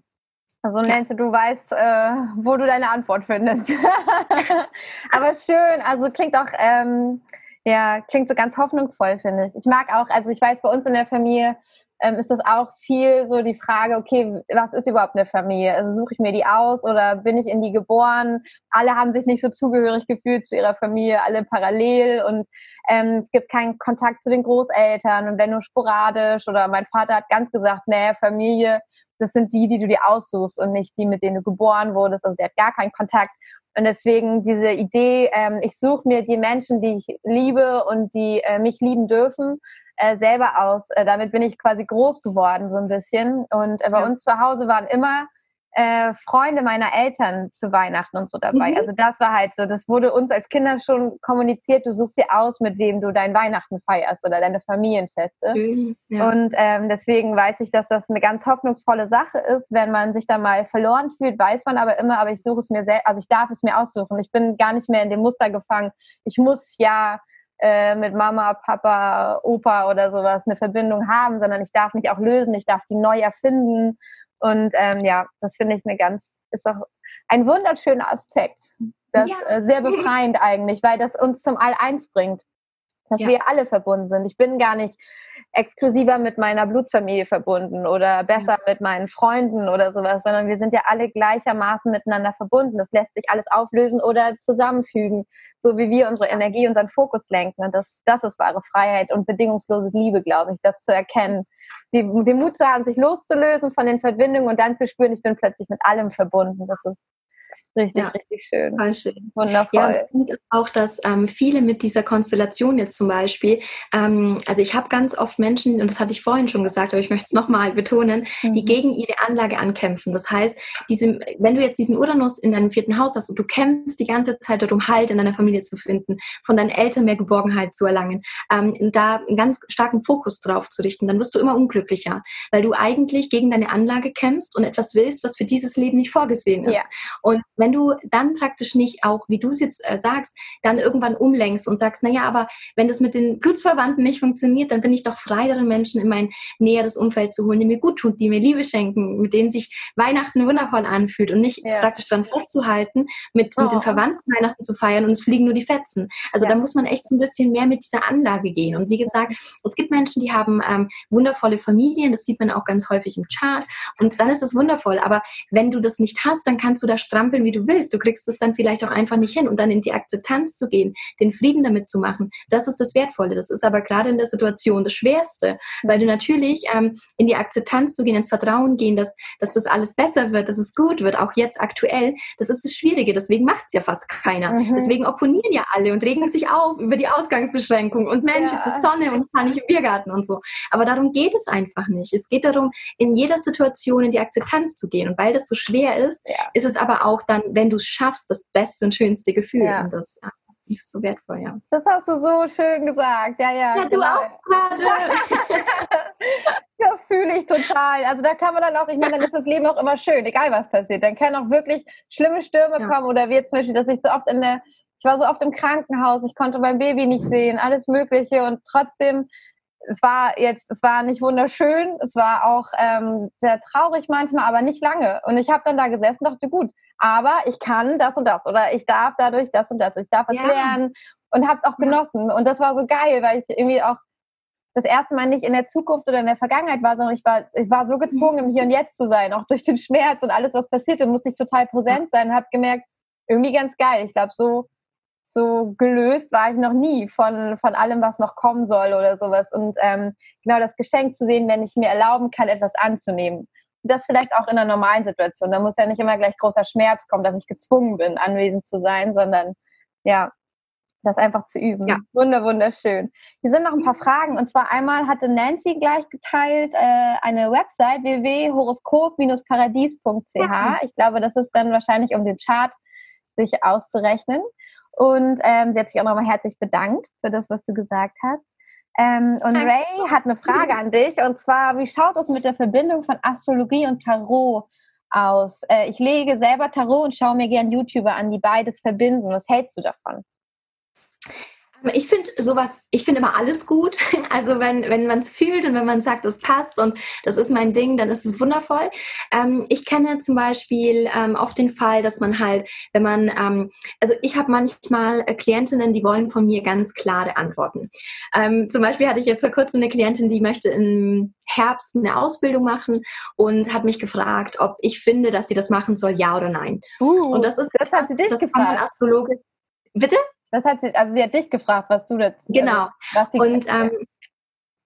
Also Nancy, du weißt, äh, wo du deine Antwort findest. Aber schön, also klingt auch, ähm, ja, klingt so ganz hoffnungsvoll, finde ich. Ich mag auch, also ich weiß, bei uns in der Familie ähm, ist das auch viel so die Frage, okay, was ist überhaupt eine Familie? Also suche ich mir die aus oder bin ich in die geboren? Alle haben sich nicht so zugehörig gefühlt zu ihrer Familie, alle parallel und ähm, es gibt keinen Kontakt zu den Großeltern und wenn nur sporadisch oder mein Vater hat ganz gesagt, nee, Familie, das sind die, die du dir aussuchst und nicht die, mit denen du geboren wurdest. Also der hat gar keinen Kontakt. Und deswegen diese Idee, ähm, ich suche mir die Menschen, die ich liebe und die äh, mich lieben dürfen, äh, selber aus. Äh, damit bin ich quasi groß geworden so ein bisschen. Und äh, bei ja. uns zu Hause waren immer äh, Freunde meiner Eltern zu Weihnachten und so dabei. Mhm. Also das war halt so, das wurde uns als Kinder schon kommuniziert, du suchst dir aus, mit wem du dein Weihnachten feierst oder deine Familienfeste. Mhm, ja. Und ähm, deswegen weiß ich, dass das eine ganz hoffnungsvolle Sache ist. Wenn man sich da mal verloren fühlt, weiß man aber immer, aber ich suche es mir selbst, also ich darf es mir aussuchen. Ich bin gar nicht mehr in dem Muster gefangen. Ich muss ja äh, mit Mama, Papa, Opa oder sowas eine Verbindung haben, sondern ich darf mich auch lösen, ich darf die neu erfinden. Und ähm, ja, das finde ich eine ganz, ist auch ein wunderschöner Aspekt. Das ja. äh, sehr befreiend eigentlich, weil das uns zum All-Eins bringt. Dass ja. wir alle verbunden sind. Ich bin gar nicht exklusiver mit meiner Blutsfamilie verbunden oder besser ja. mit meinen Freunden oder sowas, sondern wir sind ja alle gleichermaßen miteinander verbunden. Das lässt sich alles auflösen oder zusammenfügen, so wie wir unsere Energie, unseren Fokus lenken. Und das, das ist wahre Freiheit und bedingungslose Liebe, glaube ich, das zu erkennen. Die, den Mut zu haben, sich loszulösen von den Verbindungen und dann zu spüren, ich bin plötzlich mit allem verbunden. Das ist Richtig, ja, richtig schön. Voll schön. Wundervoll. Ja, und ist auch, dass ähm, viele mit dieser Konstellation jetzt zum Beispiel, ähm, also ich habe ganz oft Menschen, und das hatte ich vorhin schon gesagt, aber ich möchte es nochmal betonen, mhm. die gegen ihre Anlage ankämpfen. Das heißt, diese, wenn du jetzt diesen Uranus in deinem vierten Haus hast und du kämpfst die ganze Zeit darum, Halt in deiner Familie zu finden, von deinen Eltern mehr Geborgenheit zu erlangen, ähm, da einen ganz starken Fokus drauf zu richten, dann wirst du immer unglücklicher, weil du eigentlich gegen deine Anlage kämpfst und etwas willst, was für dieses Leben nicht vorgesehen ist. Ja. Und wenn du dann praktisch nicht auch, wie du es jetzt äh, sagst, dann irgendwann umlenkst und sagst, naja, aber wenn das mit den Blutsverwandten nicht funktioniert, dann bin ich doch frei darin, Menschen in mein näheres Umfeld zu holen, die mir gut tun, die mir Liebe schenken, mit denen sich Weihnachten wundervoll anfühlt und nicht ja. praktisch dran festzuhalten, mit, oh. mit den oh. Verwandten Weihnachten zu feiern und es fliegen nur die Fetzen. Also ja. da muss man echt so ein bisschen mehr mit dieser Anlage gehen. Und wie gesagt, es gibt Menschen, die haben ähm, wundervolle Familien, das sieht man auch ganz häufig im Chart und dann ist das wundervoll. Aber wenn du das nicht hast, dann kannst du da strampeln, wie du willst. Du kriegst es dann vielleicht auch einfach nicht hin und dann in die Akzeptanz zu gehen, den Frieden damit zu machen. Das ist das Wertvolle. Das ist aber gerade in der Situation das Schwerste, weil du natürlich ähm, in die Akzeptanz zu gehen, ins Vertrauen gehen, dass, dass das alles besser wird, dass es gut wird, auch jetzt aktuell, das ist das Schwierige. Deswegen macht es ja fast keiner. Mhm. Deswegen opponieren ja alle und regen sich auf über die Ausgangsbeschränkung und Mensch, ja. jetzt ist Sonne und kann nicht im Biergarten und so. Aber darum geht es einfach nicht. Es geht darum, in jeder Situation in die Akzeptanz zu gehen. Und weil das so schwer ist, ja. ist es aber auch dann, wenn du es schaffst, das beste und schönste Gefühl. Ja. Und das ist so wertvoll, ja. Das hast du so schön gesagt. Ja, ja. Ja, genau. du auch gerade. das fühle ich total. Also da kann man dann auch, ich meine, dann ist das Leben auch immer schön, egal was passiert. Dann können auch wirklich schlimme Stürme ja. kommen oder wir zum Beispiel, dass ich so oft in der, ich war so oft im Krankenhaus, ich konnte mein Baby nicht sehen, alles Mögliche und trotzdem es war jetzt, es war nicht wunderschön, es war auch ähm, sehr traurig manchmal, aber nicht lange. Und ich habe dann da gesessen und dachte, gut, aber ich kann das und das oder ich darf dadurch das und das, ich darf was ja. lernen und habe es auch genossen. Und das war so geil, weil ich irgendwie auch das erste Mal nicht in der Zukunft oder in der Vergangenheit war, sondern ich war, ich war so gezwungen, im Hier und Jetzt zu sein, auch durch den Schmerz und alles, was passierte, musste ich total präsent sein und habe gemerkt, irgendwie ganz geil. Ich glaube, so so gelöst war ich noch nie von, von allem, was noch kommen soll oder sowas. Und ähm, genau das Geschenk zu sehen, wenn ich mir erlauben kann, etwas anzunehmen. Das vielleicht auch in einer normalen Situation. Da muss ja nicht immer gleich großer Schmerz kommen, dass ich gezwungen bin, anwesend zu sein, sondern ja, das einfach zu üben. Ja. Wunder, wunderschön. Hier sind noch ein paar Fragen. Und zwar einmal hatte Nancy gleich geteilt äh, eine Website www.horoskop-paradies.ch. Ja. Ich glaube, das ist dann wahrscheinlich um den Chart sich auszurechnen. Und ähm, sie hat sich auch nochmal herzlich bedankt für das, was du gesagt hast. Ähm, und Ray hat eine Frage an dich. Und zwar, wie schaut es mit der Verbindung von Astrologie und Tarot aus? Äh, ich lege selber Tarot und schaue mir gern YouTuber an, die beides verbinden. Was hältst du davon? Ich finde sowas, ich finde immer alles gut. Also wenn, wenn man es fühlt und wenn man sagt, es passt und das ist mein Ding, dann ist es wundervoll. Ähm, ich kenne zum Beispiel ähm, oft den Fall, dass man halt, wenn man, ähm, also ich habe manchmal äh, Klientinnen, die wollen von mir ganz klare Antworten. Ähm, zum Beispiel hatte ich jetzt vor kurzem eine Klientin, die möchte im Herbst eine Ausbildung machen und hat mich gefragt, ob ich finde, dass sie das machen soll, ja oder nein. Uh, und das ist, das hat sie dich das gefragt. Kann man astrologisch. Bitte? Das hat sie, also sie hat dich gefragt, was du dazu. Genau. Also, und ähm,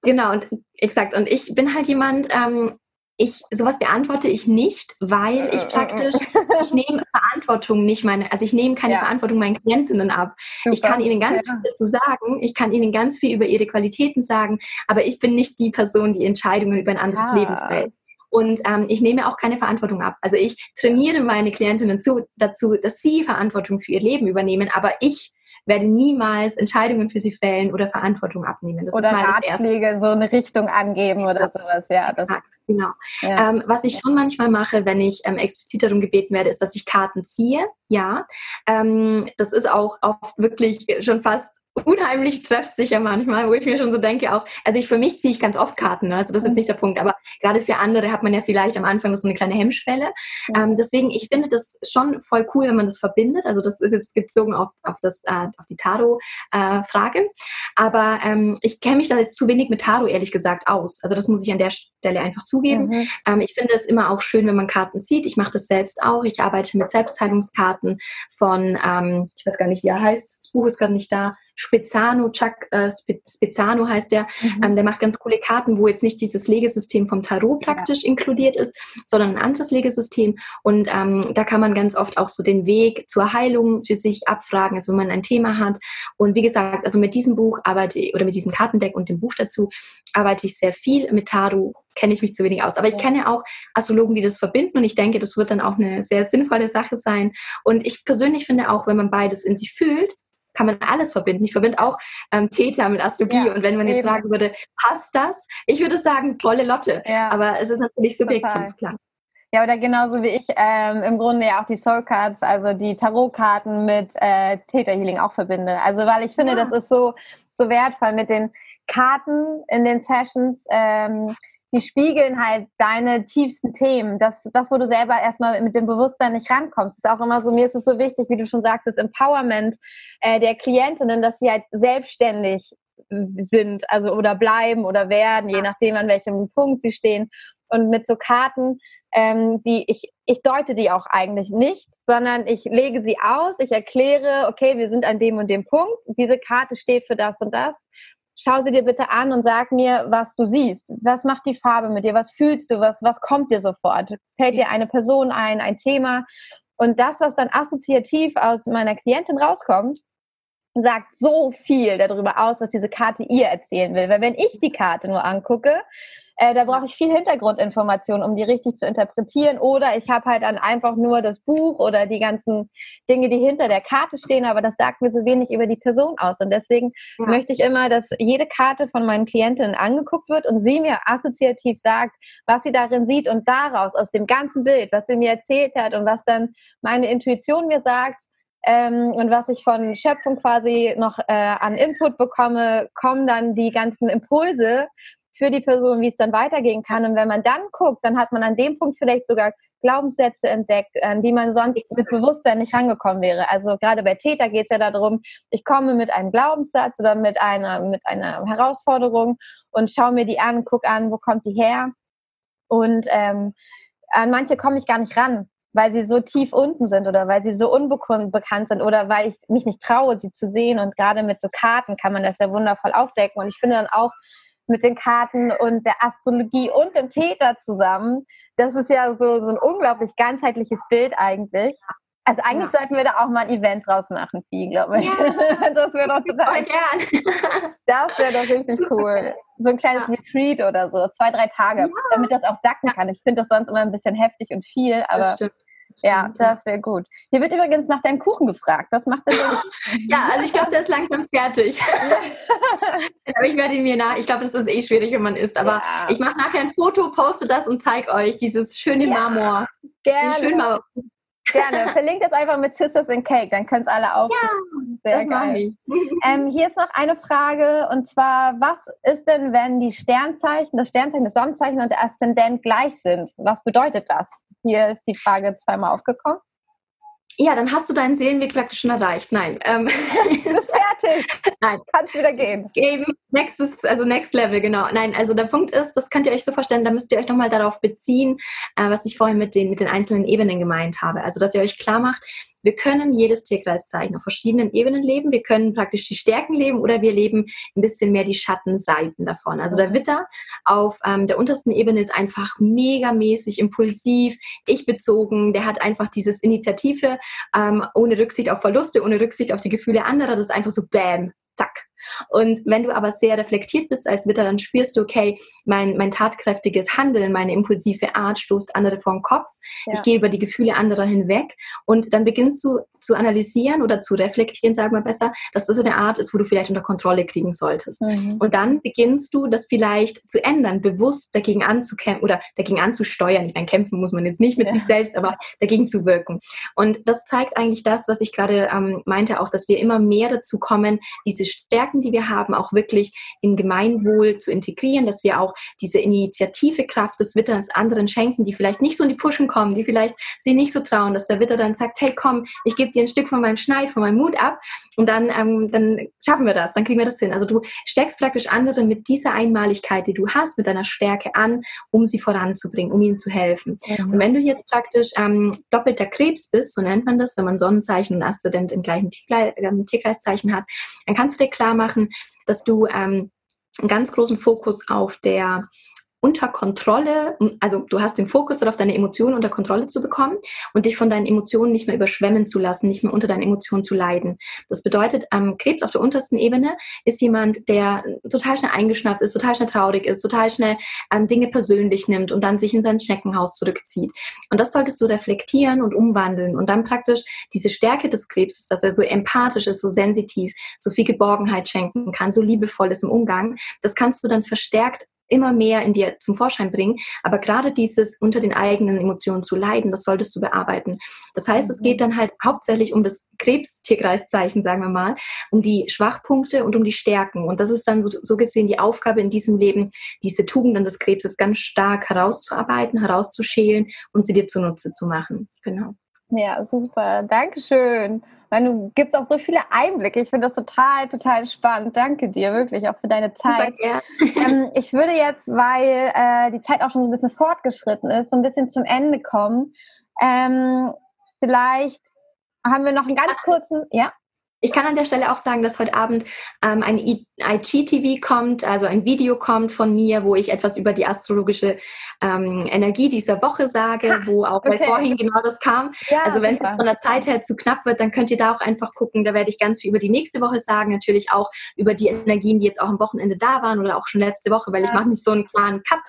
genau und exakt. Und ich bin halt jemand. Ähm, ich sowas beantworte ich nicht, weil ich praktisch ich nehme Verantwortung nicht meine, also ich nehme keine ja. Verantwortung meinen Klientinnen ab. Super. Ich kann ihnen ganz ja. viel dazu sagen, ich kann ihnen ganz viel über ihre Qualitäten sagen, aber ich bin nicht die Person, die Entscheidungen über ein anderes ah. Leben fällt. Und ähm, ich nehme auch keine Verantwortung ab. Also ich trainiere meine Klientinnen zu, dazu, dass sie Verantwortung für ihr Leben übernehmen, aber ich werde niemals Entscheidungen für sie fällen oder Verantwortung abnehmen. Das oder ist mal Ratschläge, so eine Richtung angeben oder ja, sowas. Ja, das, exakt, genau. Ja. Ähm, was ich schon manchmal mache, wenn ich ähm, explizit darum gebeten werde, ist, dass ich Karten ziehe. Ja, ähm, das ist auch oft wirklich schon fast unheimlich treffsicher manchmal, wo ich mir schon so denke auch, also ich für mich ziehe ich ganz oft Karten, ne? also das ist jetzt nicht der Punkt, aber gerade für andere hat man ja vielleicht am Anfang so eine kleine Hemmschwelle. Ähm, deswegen, ich finde das schon voll cool, wenn man das verbindet. Also das ist jetzt bezogen auf, auf, das, äh, auf die Tarot-Frage. Äh, aber ähm, ich kenne mich da jetzt zu wenig mit Tarot, ehrlich gesagt, aus. Also das muss ich an der Stelle einfach zugeben. Mhm. Ähm, ich finde es immer auch schön, wenn man Karten zieht. Ich mache das selbst auch. Ich arbeite mit Selbstheilungskarten von, ähm, ich weiß gar nicht, wie er heißt, das Buch ist gerade nicht da, Spezzano, Chuck äh, Spezzano heißt der, mhm. ähm, der macht ganz coole Karten, wo jetzt nicht dieses Legesystem vom Tarot praktisch ja. inkludiert ist, sondern ein anderes Legesystem. Und ähm, da kann man ganz oft auch so den Weg zur Heilung für sich abfragen, also wenn man ein Thema hat. Und wie gesagt, also mit diesem Buch arbeite ich, oder mit diesem Kartendeck und dem Buch dazu arbeite ich sehr viel mit Tarot kenne ich mich zu wenig aus. Aber ich kenne auch Astrologen, die das verbinden und ich denke, das wird dann auch eine sehr sinnvolle Sache sein. Und ich persönlich finde auch, wenn man beides in sich fühlt, kann man alles verbinden. Ich verbinde auch ähm, Täter mit Astrologie. Ja, und wenn man jetzt eben. sagen würde, passt das? Ich würde sagen, volle Lotte. Ja, Aber es ist natürlich subjektiv, klar. Ja, oder genauso wie ich ähm, im Grunde ja auch die Soul Cards, also die Tarotkarten mit äh, Theta Healing auch verbinde. Also weil ich finde, ja. das ist so, so wertvoll mit den Karten in den Sessions. Ähm, die spiegeln halt deine tiefsten Themen. Das, das, wo du selber erstmal mit dem Bewusstsein nicht rankommst. Das ist auch immer so, mir ist es so wichtig, wie du schon sagst, das Empowerment äh, der Klientinnen, dass sie halt selbstständig sind, also oder bleiben oder werden, je nachdem, an welchem Punkt sie stehen. und mit so Karten, ähm, die ich, ich deute die auch eigentlich nicht, sondern ich lege sie aus, ich erkläre, okay, wir sind an dem und dem Punkt, diese Karte steht für das und das. Schau sie dir bitte an und sag mir, was du siehst. Was macht die Farbe mit dir? Was fühlst du? Was, was kommt dir sofort? Fällt dir eine Person ein, ein Thema? Und das, was dann assoziativ aus meiner Klientin rauskommt, sagt so viel darüber aus, was diese Karte ihr erzählen will. Weil wenn ich die Karte nur angucke, äh, da brauche ich viel Hintergrundinformation, um die richtig zu interpretieren. Oder ich habe halt dann einfach nur das Buch oder die ganzen Dinge, die hinter der Karte stehen, aber das sagt mir so wenig über die Person aus. Und deswegen ja. möchte ich immer, dass jede Karte von meinen Klientinnen angeguckt wird und sie mir assoziativ sagt, was sie darin sieht und daraus, aus dem ganzen Bild, was sie mir erzählt hat und was dann meine Intuition mir sagt, ähm, und was ich von Schöpfung quasi noch äh, an Input bekomme, kommen dann die ganzen Impulse für die Person, wie es dann weitergehen kann. Und wenn man dann guckt, dann hat man an dem Punkt vielleicht sogar Glaubenssätze entdeckt, an die man sonst mit Bewusstsein nicht rangekommen wäre. Also gerade bei Täter geht es ja darum, ich komme mit einem Glaubenssatz oder mit einer, mit einer Herausforderung und schaue mir die an, gucke an, wo kommt die her. Und ähm, an manche komme ich gar nicht ran, weil sie so tief unten sind oder weil sie so unbekannt sind oder weil ich mich nicht traue, sie zu sehen. Und gerade mit so Karten kann man das ja wundervoll aufdecken. Und ich finde dann auch, mit den Karten und der Astrologie und dem Täter zusammen. Das ist ja so, so ein unglaublich ganzheitliches Bild eigentlich. Also eigentlich ja. sollten wir da auch mal ein Event draus machen, Vieh, glaube ich. Ja. Das wäre doch total. gern. Das wäre doch richtig cool. So ein kleines ja. Retreat oder so, zwei, drei Tage, damit das auch sacken kann. Ich finde das sonst immer ein bisschen heftig und viel, aber das stimmt. Ja, das wäre gut. Hier wird übrigens nach deinem Kuchen gefragt. Was macht denn Ja, also ich glaube, der ist langsam fertig. aber ich werde ihn mir nach. Ich glaube, das ist eh schwierig, wenn man isst. Aber ja. ich mache nachher ein Foto, poste das und zeige euch dieses schöne ja, Marmor. Gerne. Schön Marmor. Gerne. Verlinkt das einfach mit Sisters in Cake, dann können es alle auch. Ja, Sehr das mache ich. Ähm, hier ist noch eine Frage und zwar: Was ist denn, wenn die Sternzeichen, das Sternzeichen, das Sonnenzeichen und der Aszendent gleich sind? Was bedeutet das? Hier ist die Frage zweimal aufgekommen. Ja, dann hast du deinen Seelenweg praktisch schon erreicht. Nein. Ähm, ist fertig. Nein. Kannst wieder gehen. Eben, nächstes, also next level, genau. Nein, also der Punkt ist, das könnt ihr euch so vorstellen, da müsst ihr euch nochmal darauf beziehen, äh, was ich vorhin mit den, mit den einzelnen Ebenen gemeint habe. Also, dass ihr euch klar macht, wir können jedes Tierkreiszeichen auf verschiedenen Ebenen leben. Wir können praktisch die Stärken leben oder wir leben ein bisschen mehr die Schattenseiten davon. Also der Witter auf ähm, der untersten Ebene ist einfach megamäßig impulsiv, ich bezogen. Der hat einfach dieses Initiative ähm, ohne Rücksicht auf Verluste, ohne Rücksicht auf die Gefühle anderer. Das ist einfach so Bam, zack, und wenn du aber sehr reflektiert bist als Witter, dann spürst du, okay, mein, mein tatkräftiges Handeln, meine impulsive Art stoßt andere vor den Kopf. Ja. Ich gehe über die Gefühle anderer hinweg und dann beginnst du zu analysieren oder zu reflektieren, sagen wir besser, dass das eine Art ist, wo du vielleicht unter Kontrolle kriegen solltest. Mhm. Und dann beginnst du das vielleicht zu ändern, bewusst dagegen anzukämpfen oder dagegen anzusteuern. Ich meine, kämpfen muss man jetzt nicht mit ja. sich selbst, aber dagegen zu wirken. Und das zeigt eigentlich das, was ich gerade ähm, meinte, auch, dass wir immer mehr dazu kommen, diese Stärken, die wir haben, auch wirklich im Gemeinwohl zu integrieren, dass wir auch diese Initiative Kraft des Witters anderen schenken, die vielleicht nicht so in die Pushen kommen, die vielleicht sich nicht so trauen, dass der Witter dann sagt, hey komm, ich gebe dir ein Stück von meinem Schneid, von meinem Mut ab und dann, ähm, dann schaffen wir das, dann kriegen wir das hin. Also du steckst praktisch anderen mit dieser Einmaligkeit, die du hast, mit deiner Stärke an, um sie voranzubringen, um ihnen zu helfen. Mhm. Und wenn du jetzt praktisch ähm, doppelter Krebs bist, so nennt man das, wenn man Sonnenzeichen und Aszendent im gleichen ähm, Tierkreiszeichen hat, dann kannst du dir klar machen, dass du ähm, einen ganz großen Fokus auf der unter Kontrolle, also du hast den Fokus darauf, deine Emotionen unter Kontrolle zu bekommen und dich von deinen Emotionen nicht mehr überschwemmen zu lassen, nicht mehr unter deinen Emotionen zu leiden. Das bedeutet, ähm, Krebs auf der untersten Ebene ist jemand, der total schnell eingeschnappt ist, total schnell traurig ist, total schnell ähm, Dinge persönlich nimmt und dann sich in sein Schneckenhaus zurückzieht. Und das solltest du reflektieren und umwandeln und dann praktisch diese Stärke des Krebs, dass er so empathisch ist, so sensitiv, so viel Geborgenheit schenken kann, so liebevoll ist im Umgang, das kannst du dann verstärkt immer mehr in dir zum Vorschein bringen. Aber gerade dieses unter den eigenen Emotionen zu leiden, das solltest du bearbeiten. Das heißt, es geht mhm. dann halt hauptsächlich um das Krebstierkreiszeichen, sagen wir mal, um die Schwachpunkte und um die Stärken. Und das ist dann so, so gesehen die Aufgabe in diesem Leben, diese Tugenden des Krebses ganz stark herauszuarbeiten, herauszuschälen und sie dir zunutze zu machen. Genau. Ja, super. Dankeschön. Weil du gibst auch so viele Einblicke. Ich finde das total, total spannend. Danke dir wirklich auch für deine Zeit. Ähm, ich würde jetzt, weil äh, die Zeit auch schon so ein bisschen fortgeschritten ist, so ein bisschen zum Ende kommen. Ähm, vielleicht haben wir noch einen ganz kurzen, ja? Ich kann an der Stelle auch sagen, dass heute Abend ähm, ein IGTV kommt, also ein Video kommt von mir, wo ich etwas über die astrologische ähm, Energie dieser Woche sage, wo auch okay. vorhin genau das kam. Ja, also wenn es von der Zeit her zu knapp wird, dann könnt ihr da auch einfach gucken. Da werde ich ganz viel über die nächste Woche sagen, natürlich auch über die Energien, die jetzt auch am Wochenende da waren oder auch schon letzte Woche, weil ja. ich mache nicht so einen klaren Cut.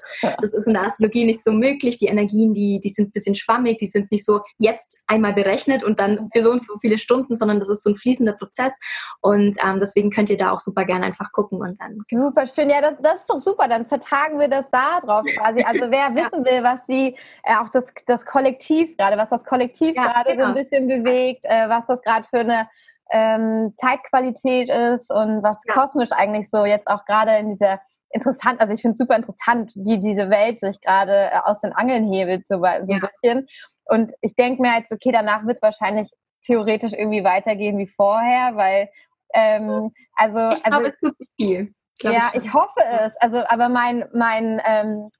Das ist in der Astrologie nicht so möglich. Die Energien, die, die sind ein bisschen schwammig, die sind nicht so jetzt einmal berechnet und dann für so und so viele Stunden, sondern das ist so ein fließender Prozess. Und ähm, deswegen könnt ihr da auch super gerne einfach gucken und dann. Super schön. Ja, das, das ist doch super. Dann vertagen wir das da drauf quasi. Also wer wissen will, was die, äh, auch das, das Kollektiv gerade, was das Kollektiv ja, gerade genau. so ein genau. bisschen bewegt, äh, was das gerade für eine ähm, Zeitqualität ist und was ja. kosmisch eigentlich so jetzt auch gerade in dieser interessant, also ich finde es super interessant, wie diese Welt sich gerade äh, aus den Angeln hebelt, so, so ja. ein bisschen. Und ich denke mir jetzt, okay, danach wird es wahrscheinlich theoretisch irgendwie weitergehen wie vorher, weil ähm, also, ich glaube, also, es tut sich viel. Ja, ich, ich, hoffe es. Also, aber mein, mein ähm,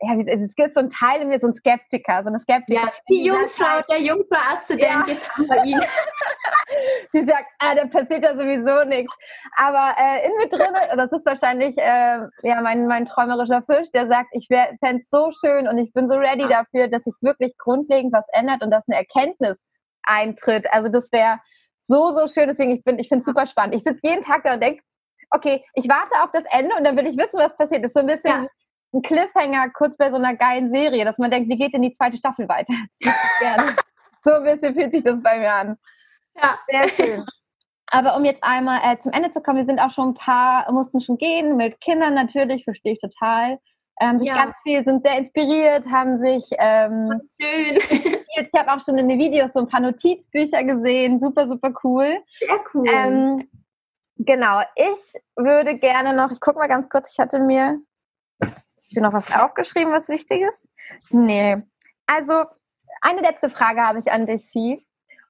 ja, es gibt so einen Teil in mir, so ein Skeptiker, so eine Skeptiker. Ja, die Jungfrau, der Jungfrau-Aszendent, ja. jetzt haben wir ihn. die sagt, ah, da passiert ja sowieso nichts. Aber äh, in mir drin, das ist wahrscheinlich äh, ja, mein, mein träumerischer Fisch, der sagt, ich fände es so schön und ich bin so ready dafür, dass sich wirklich grundlegend was ändert und dass eine Erkenntnis eintritt. Also das wäre so, so schön. Deswegen, ich, bin, ich finde es super spannend. Ich sitze jeden Tag da und denke, okay, ich warte auf das Ende und dann will ich wissen, was passiert. Das ist so ein bisschen ja. ein Cliffhanger kurz bei so einer geilen Serie, dass man denkt, wie geht denn die zweite Staffel weiter? so ein bisschen fühlt sich das bei mir an. Ja. Sehr schön. Aber um jetzt einmal äh, zum Ende zu kommen, wir sind auch schon ein paar, mussten schon gehen, mit Kindern natürlich, verstehe ich total haben sich ja. ganz viel, sind sehr inspiriert, haben sich ähm, schön. ich habe auch schon in den Videos so ein paar Notizbücher gesehen, super, super cool. Sehr cool. Ähm, genau, ich würde gerne noch, ich gucke mal ganz kurz, ich hatte mir ich noch was aufgeschrieben, was wichtig ist. Nee. Also, eine letzte Frage habe ich an dich, Vieh.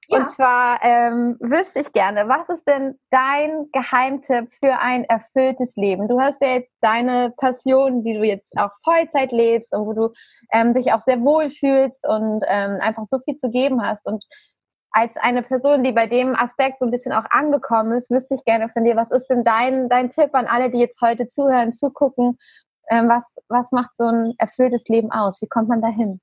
Ja. Und zwar ähm, wüsste ich gerne, was ist denn dein Geheimtipp für ein erfülltes Leben? Du hast ja jetzt deine Passion, die du jetzt auch Vollzeit lebst und wo du ähm, dich auch sehr wohl fühlst und ähm, einfach so viel zu geben hast. Und als eine Person, die bei dem Aspekt so ein bisschen auch angekommen ist, wüsste ich gerne von dir, was ist denn dein, dein Tipp an alle, die jetzt heute zuhören, zugucken? Ähm, was, was macht so ein erfülltes Leben aus? Wie kommt man dahin?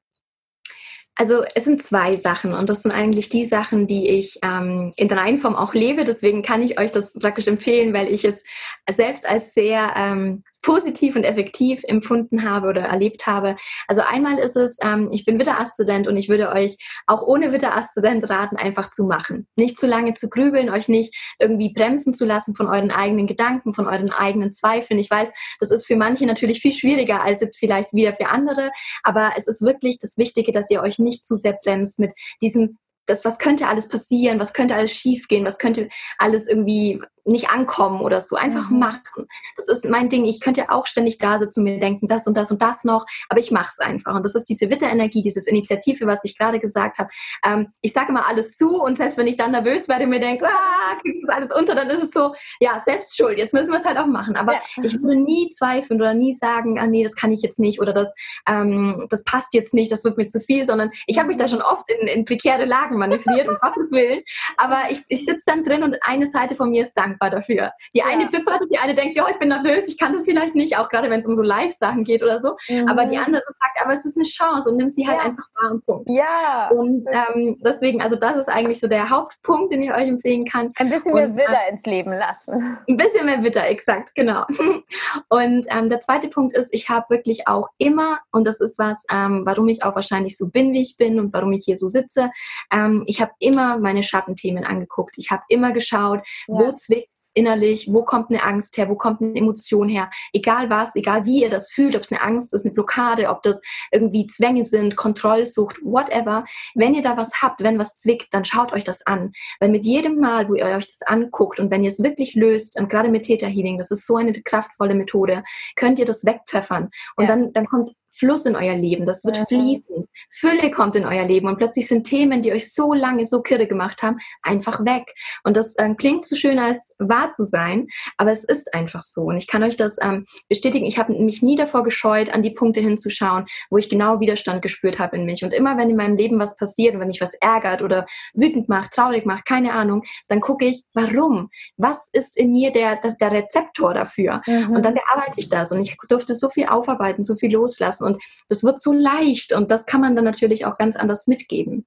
Also es sind zwei Sachen und das sind eigentlich die Sachen, die ich ähm, in Reinform auch lebe. Deswegen kann ich euch das praktisch empfehlen, weil ich es selbst als sehr ähm, positiv und effektiv empfunden habe oder erlebt habe. Also einmal ist es, ähm, ich bin Witter-Aszendent und ich würde euch auch ohne Witter-Aszendent raten, einfach zu machen. Nicht zu lange zu grübeln, euch nicht irgendwie bremsen zu lassen von euren eigenen Gedanken, von euren eigenen Zweifeln. Ich weiß, das ist für manche natürlich viel schwieriger als jetzt vielleicht wieder für andere, aber es ist wirklich das Wichtige, dass ihr euch nicht nicht zu sehr bremst mit diesem das, was könnte alles passieren, was könnte alles schiefgehen, was könnte alles irgendwie nicht ankommen oder so. Einfach mhm. machen. Das ist mein Ding. Ich könnte auch ständig da sitzen und mir denken, das und das und das noch, aber ich mache es einfach. Und das ist diese Witterenergie, dieses Initiative, was ich gerade gesagt habe. Ähm, ich sage immer alles zu und selbst wenn ich dann nervös werde und mir denke, ah, kriegst du alles unter, dann ist es so, ja, selbst schuld. Jetzt müssen wir es halt auch machen. Aber ja. ich würde nie zweifeln oder nie sagen, ah, nee, das kann ich jetzt nicht oder das, ähm, das passt jetzt nicht, das wird mir zu viel, sondern ich habe mich da schon oft in, in prekäre Lagen manövriert, um Gottes Willen. Aber ich, ich sitze dann drin und eine Seite von mir ist dankbar dafür. Die ja. eine bippert und die eine denkt, ja, ich bin nervös, ich kann das vielleicht nicht, auch gerade wenn es um so Live-Sachen geht oder so. Mhm. Aber die andere sagt, aber es ist eine Chance und nimm sie halt ja. einfach wahr und Punkt. Ja. Und ähm, deswegen, also das ist eigentlich so der Hauptpunkt, den ich euch empfehlen kann. Ein bisschen und, mehr Witter äh, ins Leben lassen. Ein bisschen mehr Witter, exakt, genau. Und ähm, der zweite Punkt ist, ich habe wirklich auch immer, und das ist was, ähm, warum ich auch wahrscheinlich so bin, wie ich bin und warum ich hier so sitze, ähm, ich habe immer meine Schattenthemen angeguckt. Ich habe immer geschaut, ja. wo zwickt innerlich, wo kommt eine Angst her, wo kommt eine Emotion her, egal was, egal wie ihr das fühlt, ob es eine Angst ist, eine Blockade, ob das irgendwie Zwänge sind, Kontrollsucht, whatever. Wenn ihr da was habt, wenn was zwickt, dann schaut euch das an. Weil mit jedem Mal, wo ihr euch das anguckt und wenn ihr es wirklich löst, und gerade mit Theta Healing, das ist so eine kraftvolle Methode, könnt ihr das wegpfeffern. Und ja. dann, dann kommt Fluss in euer Leben, das wird mhm. fließend. Fülle kommt in euer Leben und plötzlich sind Themen, die euch so lange so kirre gemacht haben, einfach weg. Und das ähm, klingt zu schön, als wahr zu sein, aber es ist einfach so. Und ich kann euch das ähm, bestätigen. Ich habe mich nie davor gescheut, an die Punkte hinzuschauen, wo ich genau Widerstand gespürt habe in mich. Und immer wenn in meinem Leben was passiert und wenn mich was ärgert oder wütend macht, traurig macht, keine Ahnung, dann gucke ich, warum? Was ist in mir der, der, der Rezeptor dafür? Mhm. Und dann bearbeite ich das. Und ich durfte so viel aufarbeiten, so viel loslassen. Und das wird so leicht. Und das kann man dann natürlich auch ganz anders mitgeben.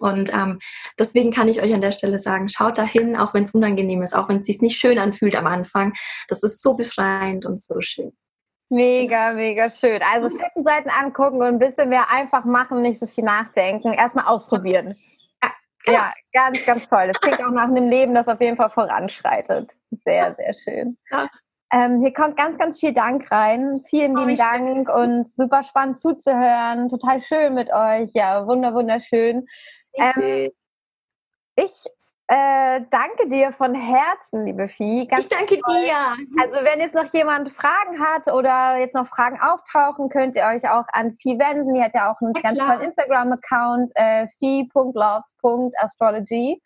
Und ähm, deswegen kann ich euch an der Stelle sagen, schaut dahin, auch wenn es unangenehm ist, auch wenn es sich nicht schön anfühlt am Anfang. Das ist so befreiend und so schön. Mega, mega schön. Also Schattenseiten angucken und ein bisschen mehr einfach machen, nicht so viel nachdenken. Erstmal ausprobieren. Ja, ja, ganz, ganz toll. Das klingt auch nach einem Leben, das auf jeden Fall voranschreitet. Sehr, sehr schön. Ja. Ähm, hier kommt ganz, ganz viel Dank rein. Vielen lieben oh, Dank und super spannend zuzuhören. Total schön mit euch. Ja, wunder, wunderschön. Ähm, ich äh, danke dir von Herzen, liebe Vieh. Ganz ich danke toll. dir. Also wenn jetzt noch jemand Fragen hat oder jetzt noch Fragen auftauchen, könnt ihr euch auch an Vieh wenden. Die hat ja auch einen ja, ganz tollen Instagram-Account, äh, vie.loves.astrology.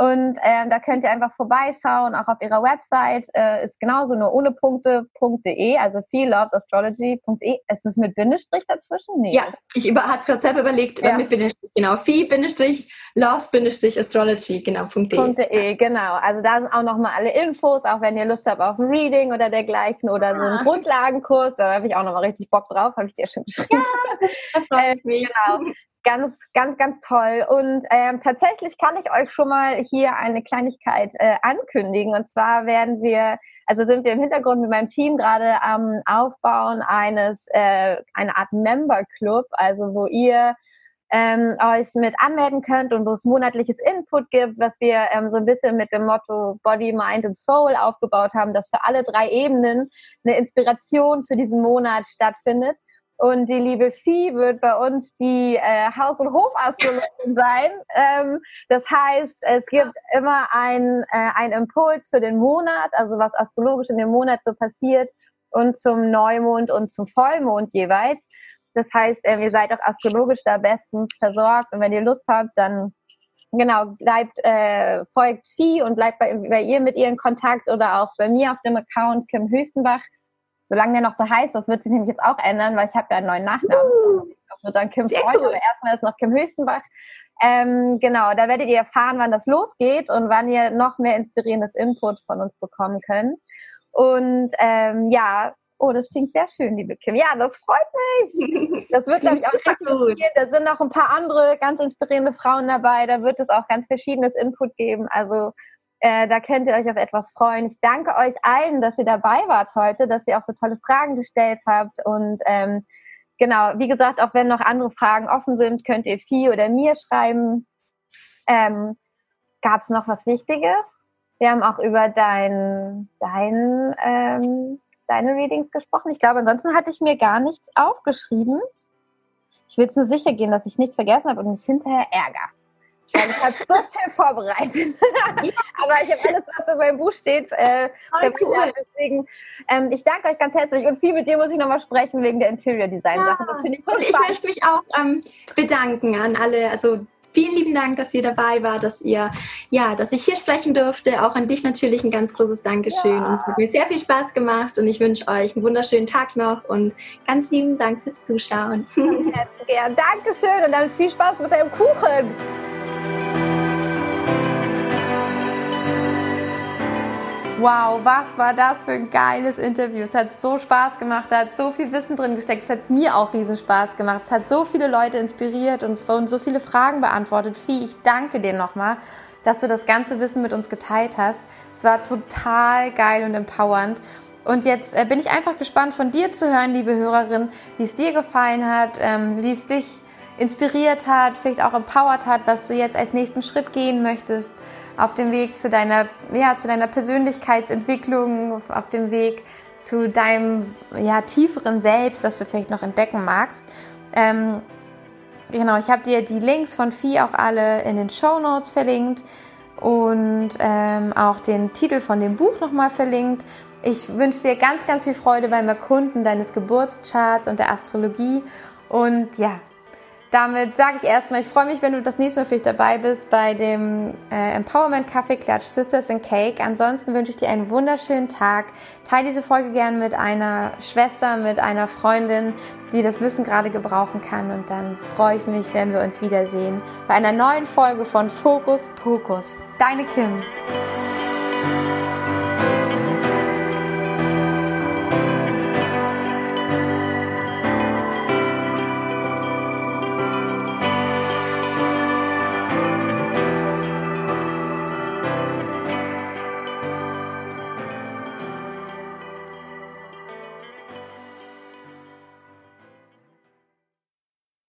Und ähm, da könnt ihr einfach vorbeischauen, auch auf ihrer Website äh, ist genauso nur ohne Punkte.de, also feelovesastrology.de. Ist es mit Bindestrich dazwischen? Nee. Ja, ich über, hat gerade selber überlegt, ja. mit Bindestrich, genau. fee-loves-astrology, genau, .de. .de, genau. Also da sind auch nochmal alle Infos, auch wenn ihr Lust habt auf ein Reading oder dergleichen oder so einen ah. Grundlagenkurs, da habe ich auch nochmal richtig Bock drauf, habe ich dir schon geschrieben. Ja, das freut mich. Genau ganz, ganz, ganz toll. Und ähm, tatsächlich kann ich euch schon mal hier eine Kleinigkeit äh, ankündigen. Und zwar werden wir, also sind wir im Hintergrund mit meinem Team gerade am Aufbauen eines, äh, eine Art Member Club, also wo ihr ähm, euch mit anmelden könnt und wo es monatliches Input gibt, was wir ähm, so ein bisschen mit dem Motto Body, Mind und Soul aufgebaut haben, dass für alle drei Ebenen eine Inspiration für diesen Monat stattfindet. Und die liebe Vieh wird bei uns die äh, Haus- und Hofastrologin sein. Ähm, das heißt, es gibt immer ein, äh, ein Impuls für den Monat, also was astrologisch in dem Monat so passiert und zum Neumond und zum Vollmond jeweils. Das heißt, äh, ihr seid auch astrologisch da bestens versorgt und wenn ihr Lust habt, dann genau, bleibt, äh, folgt Vieh und bleibt bei, bei ihr mit ihr in Kontakt oder auch bei mir auf dem Account Kim Höchstenbach solange der noch so heißt, das wird sich nämlich jetzt auch ändern, weil ich habe ja einen neuen Nachnamen. Uh, das wird dann Kim Freund, aber erstmal ist noch Kim Höchstenbach. Ähm, genau, da werdet ihr erfahren, wann das losgeht und wann ihr noch mehr inspirierendes Input von uns bekommen könnt. Und ähm, ja, oh, das klingt sehr schön, liebe Kim. Ja, das freut mich. Das wird, glaube ich, auch richtig gut. Da sind noch ein paar andere ganz inspirierende Frauen dabei. Da wird es auch ganz verschiedenes Input geben. Also äh, da könnt ihr euch auf etwas freuen. Ich danke euch allen, dass ihr dabei wart heute, dass ihr auch so tolle Fragen gestellt habt. Und ähm, genau, wie gesagt, auch wenn noch andere Fragen offen sind, könnt ihr Vieh oder mir schreiben. Ähm, Gab es noch was Wichtiges? Wir haben auch über dein, dein, ähm, deine Readings gesprochen. Ich glaube, ansonsten hatte ich mir gar nichts aufgeschrieben. Ich will nur sicher gehen, dass ich nichts vergessen habe und mich hinterher ärgere. Weil ich habe so schön vorbereitet. Aber ich habe alles, was in meinem Buch steht, äh, oh, cool. deswegen. Ähm, ich danke euch ganz herzlich und viel mit dir muss ich nochmal sprechen wegen der Interior Design Sache. Ja. Das finde ich so und spannend. ich möchte mich auch ähm, bedanken an alle, also vielen lieben Dank, dass ihr dabei war, dass ihr, ja, dass ich hier sprechen durfte. Auch an dich natürlich ein ganz großes Dankeschön. Ja. Und es hat mir sehr viel Spaß gemacht und ich wünsche euch einen wunderschönen Tag noch und ganz lieben Dank fürs Zuschauen. Dankeschön und dann viel Spaß mit deinem Kuchen. Wow, was war das für ein geiles Interview. Es hat so Spaß gemacht, da hat so viel Wissen drin gesteckt. Es hat mir auch riesen Spaß gemacht. Es hat so viele Leute inspiriert und es wurden so viele Fragen beantwortet. Vieh, ich danke dir nochmal, dass du das ganze Wissen mit uns geteilt hast. Es war total geil und empowernd. Und jetzt äh, bin ich einfach gespannt von dir zu hören, liebe Hörerin, wie es dir gefallen hat, ähm, wie es dich inspiriert hat, vielleicht auch empowert hat, was du jetzt als nächsten Schritt gehen möchtest auf dem Weg zu deiner, ja, zu deiner Persönlichkeitsentwicklung, auf dem Weg zu deinem ja, tieferen Selbst, das du vielleicht noch entdecken magst. Ähm, genau, ich habe dir die Links von Vieh auch alle in den Show Notes verlinkt und ähm, auch den Titel von dem Buch nochmal verlinkt. Ich wünsche dir ganz, ganz viel Freude beim Erkunden deines Geburtscharts und der Astrologie. Und ja, damit sage ich erstmal, ich freue mich, wenn du das nächste Mal für dich dabei bist bei dem äh, Empowerment Kaffee Klatsch Sisters in Cake. Ansonsten wünsche ich dir einen wunderschönen Tag. Teile diese Folge gern mit einer Schwester, mit einer Freundin, die das Wissen gerade gebrauchen kann. Und dann freue ich mich, wenn wir uns wiedersehen bei einer neuen Folge von Fokus Pokus. Deine Kim.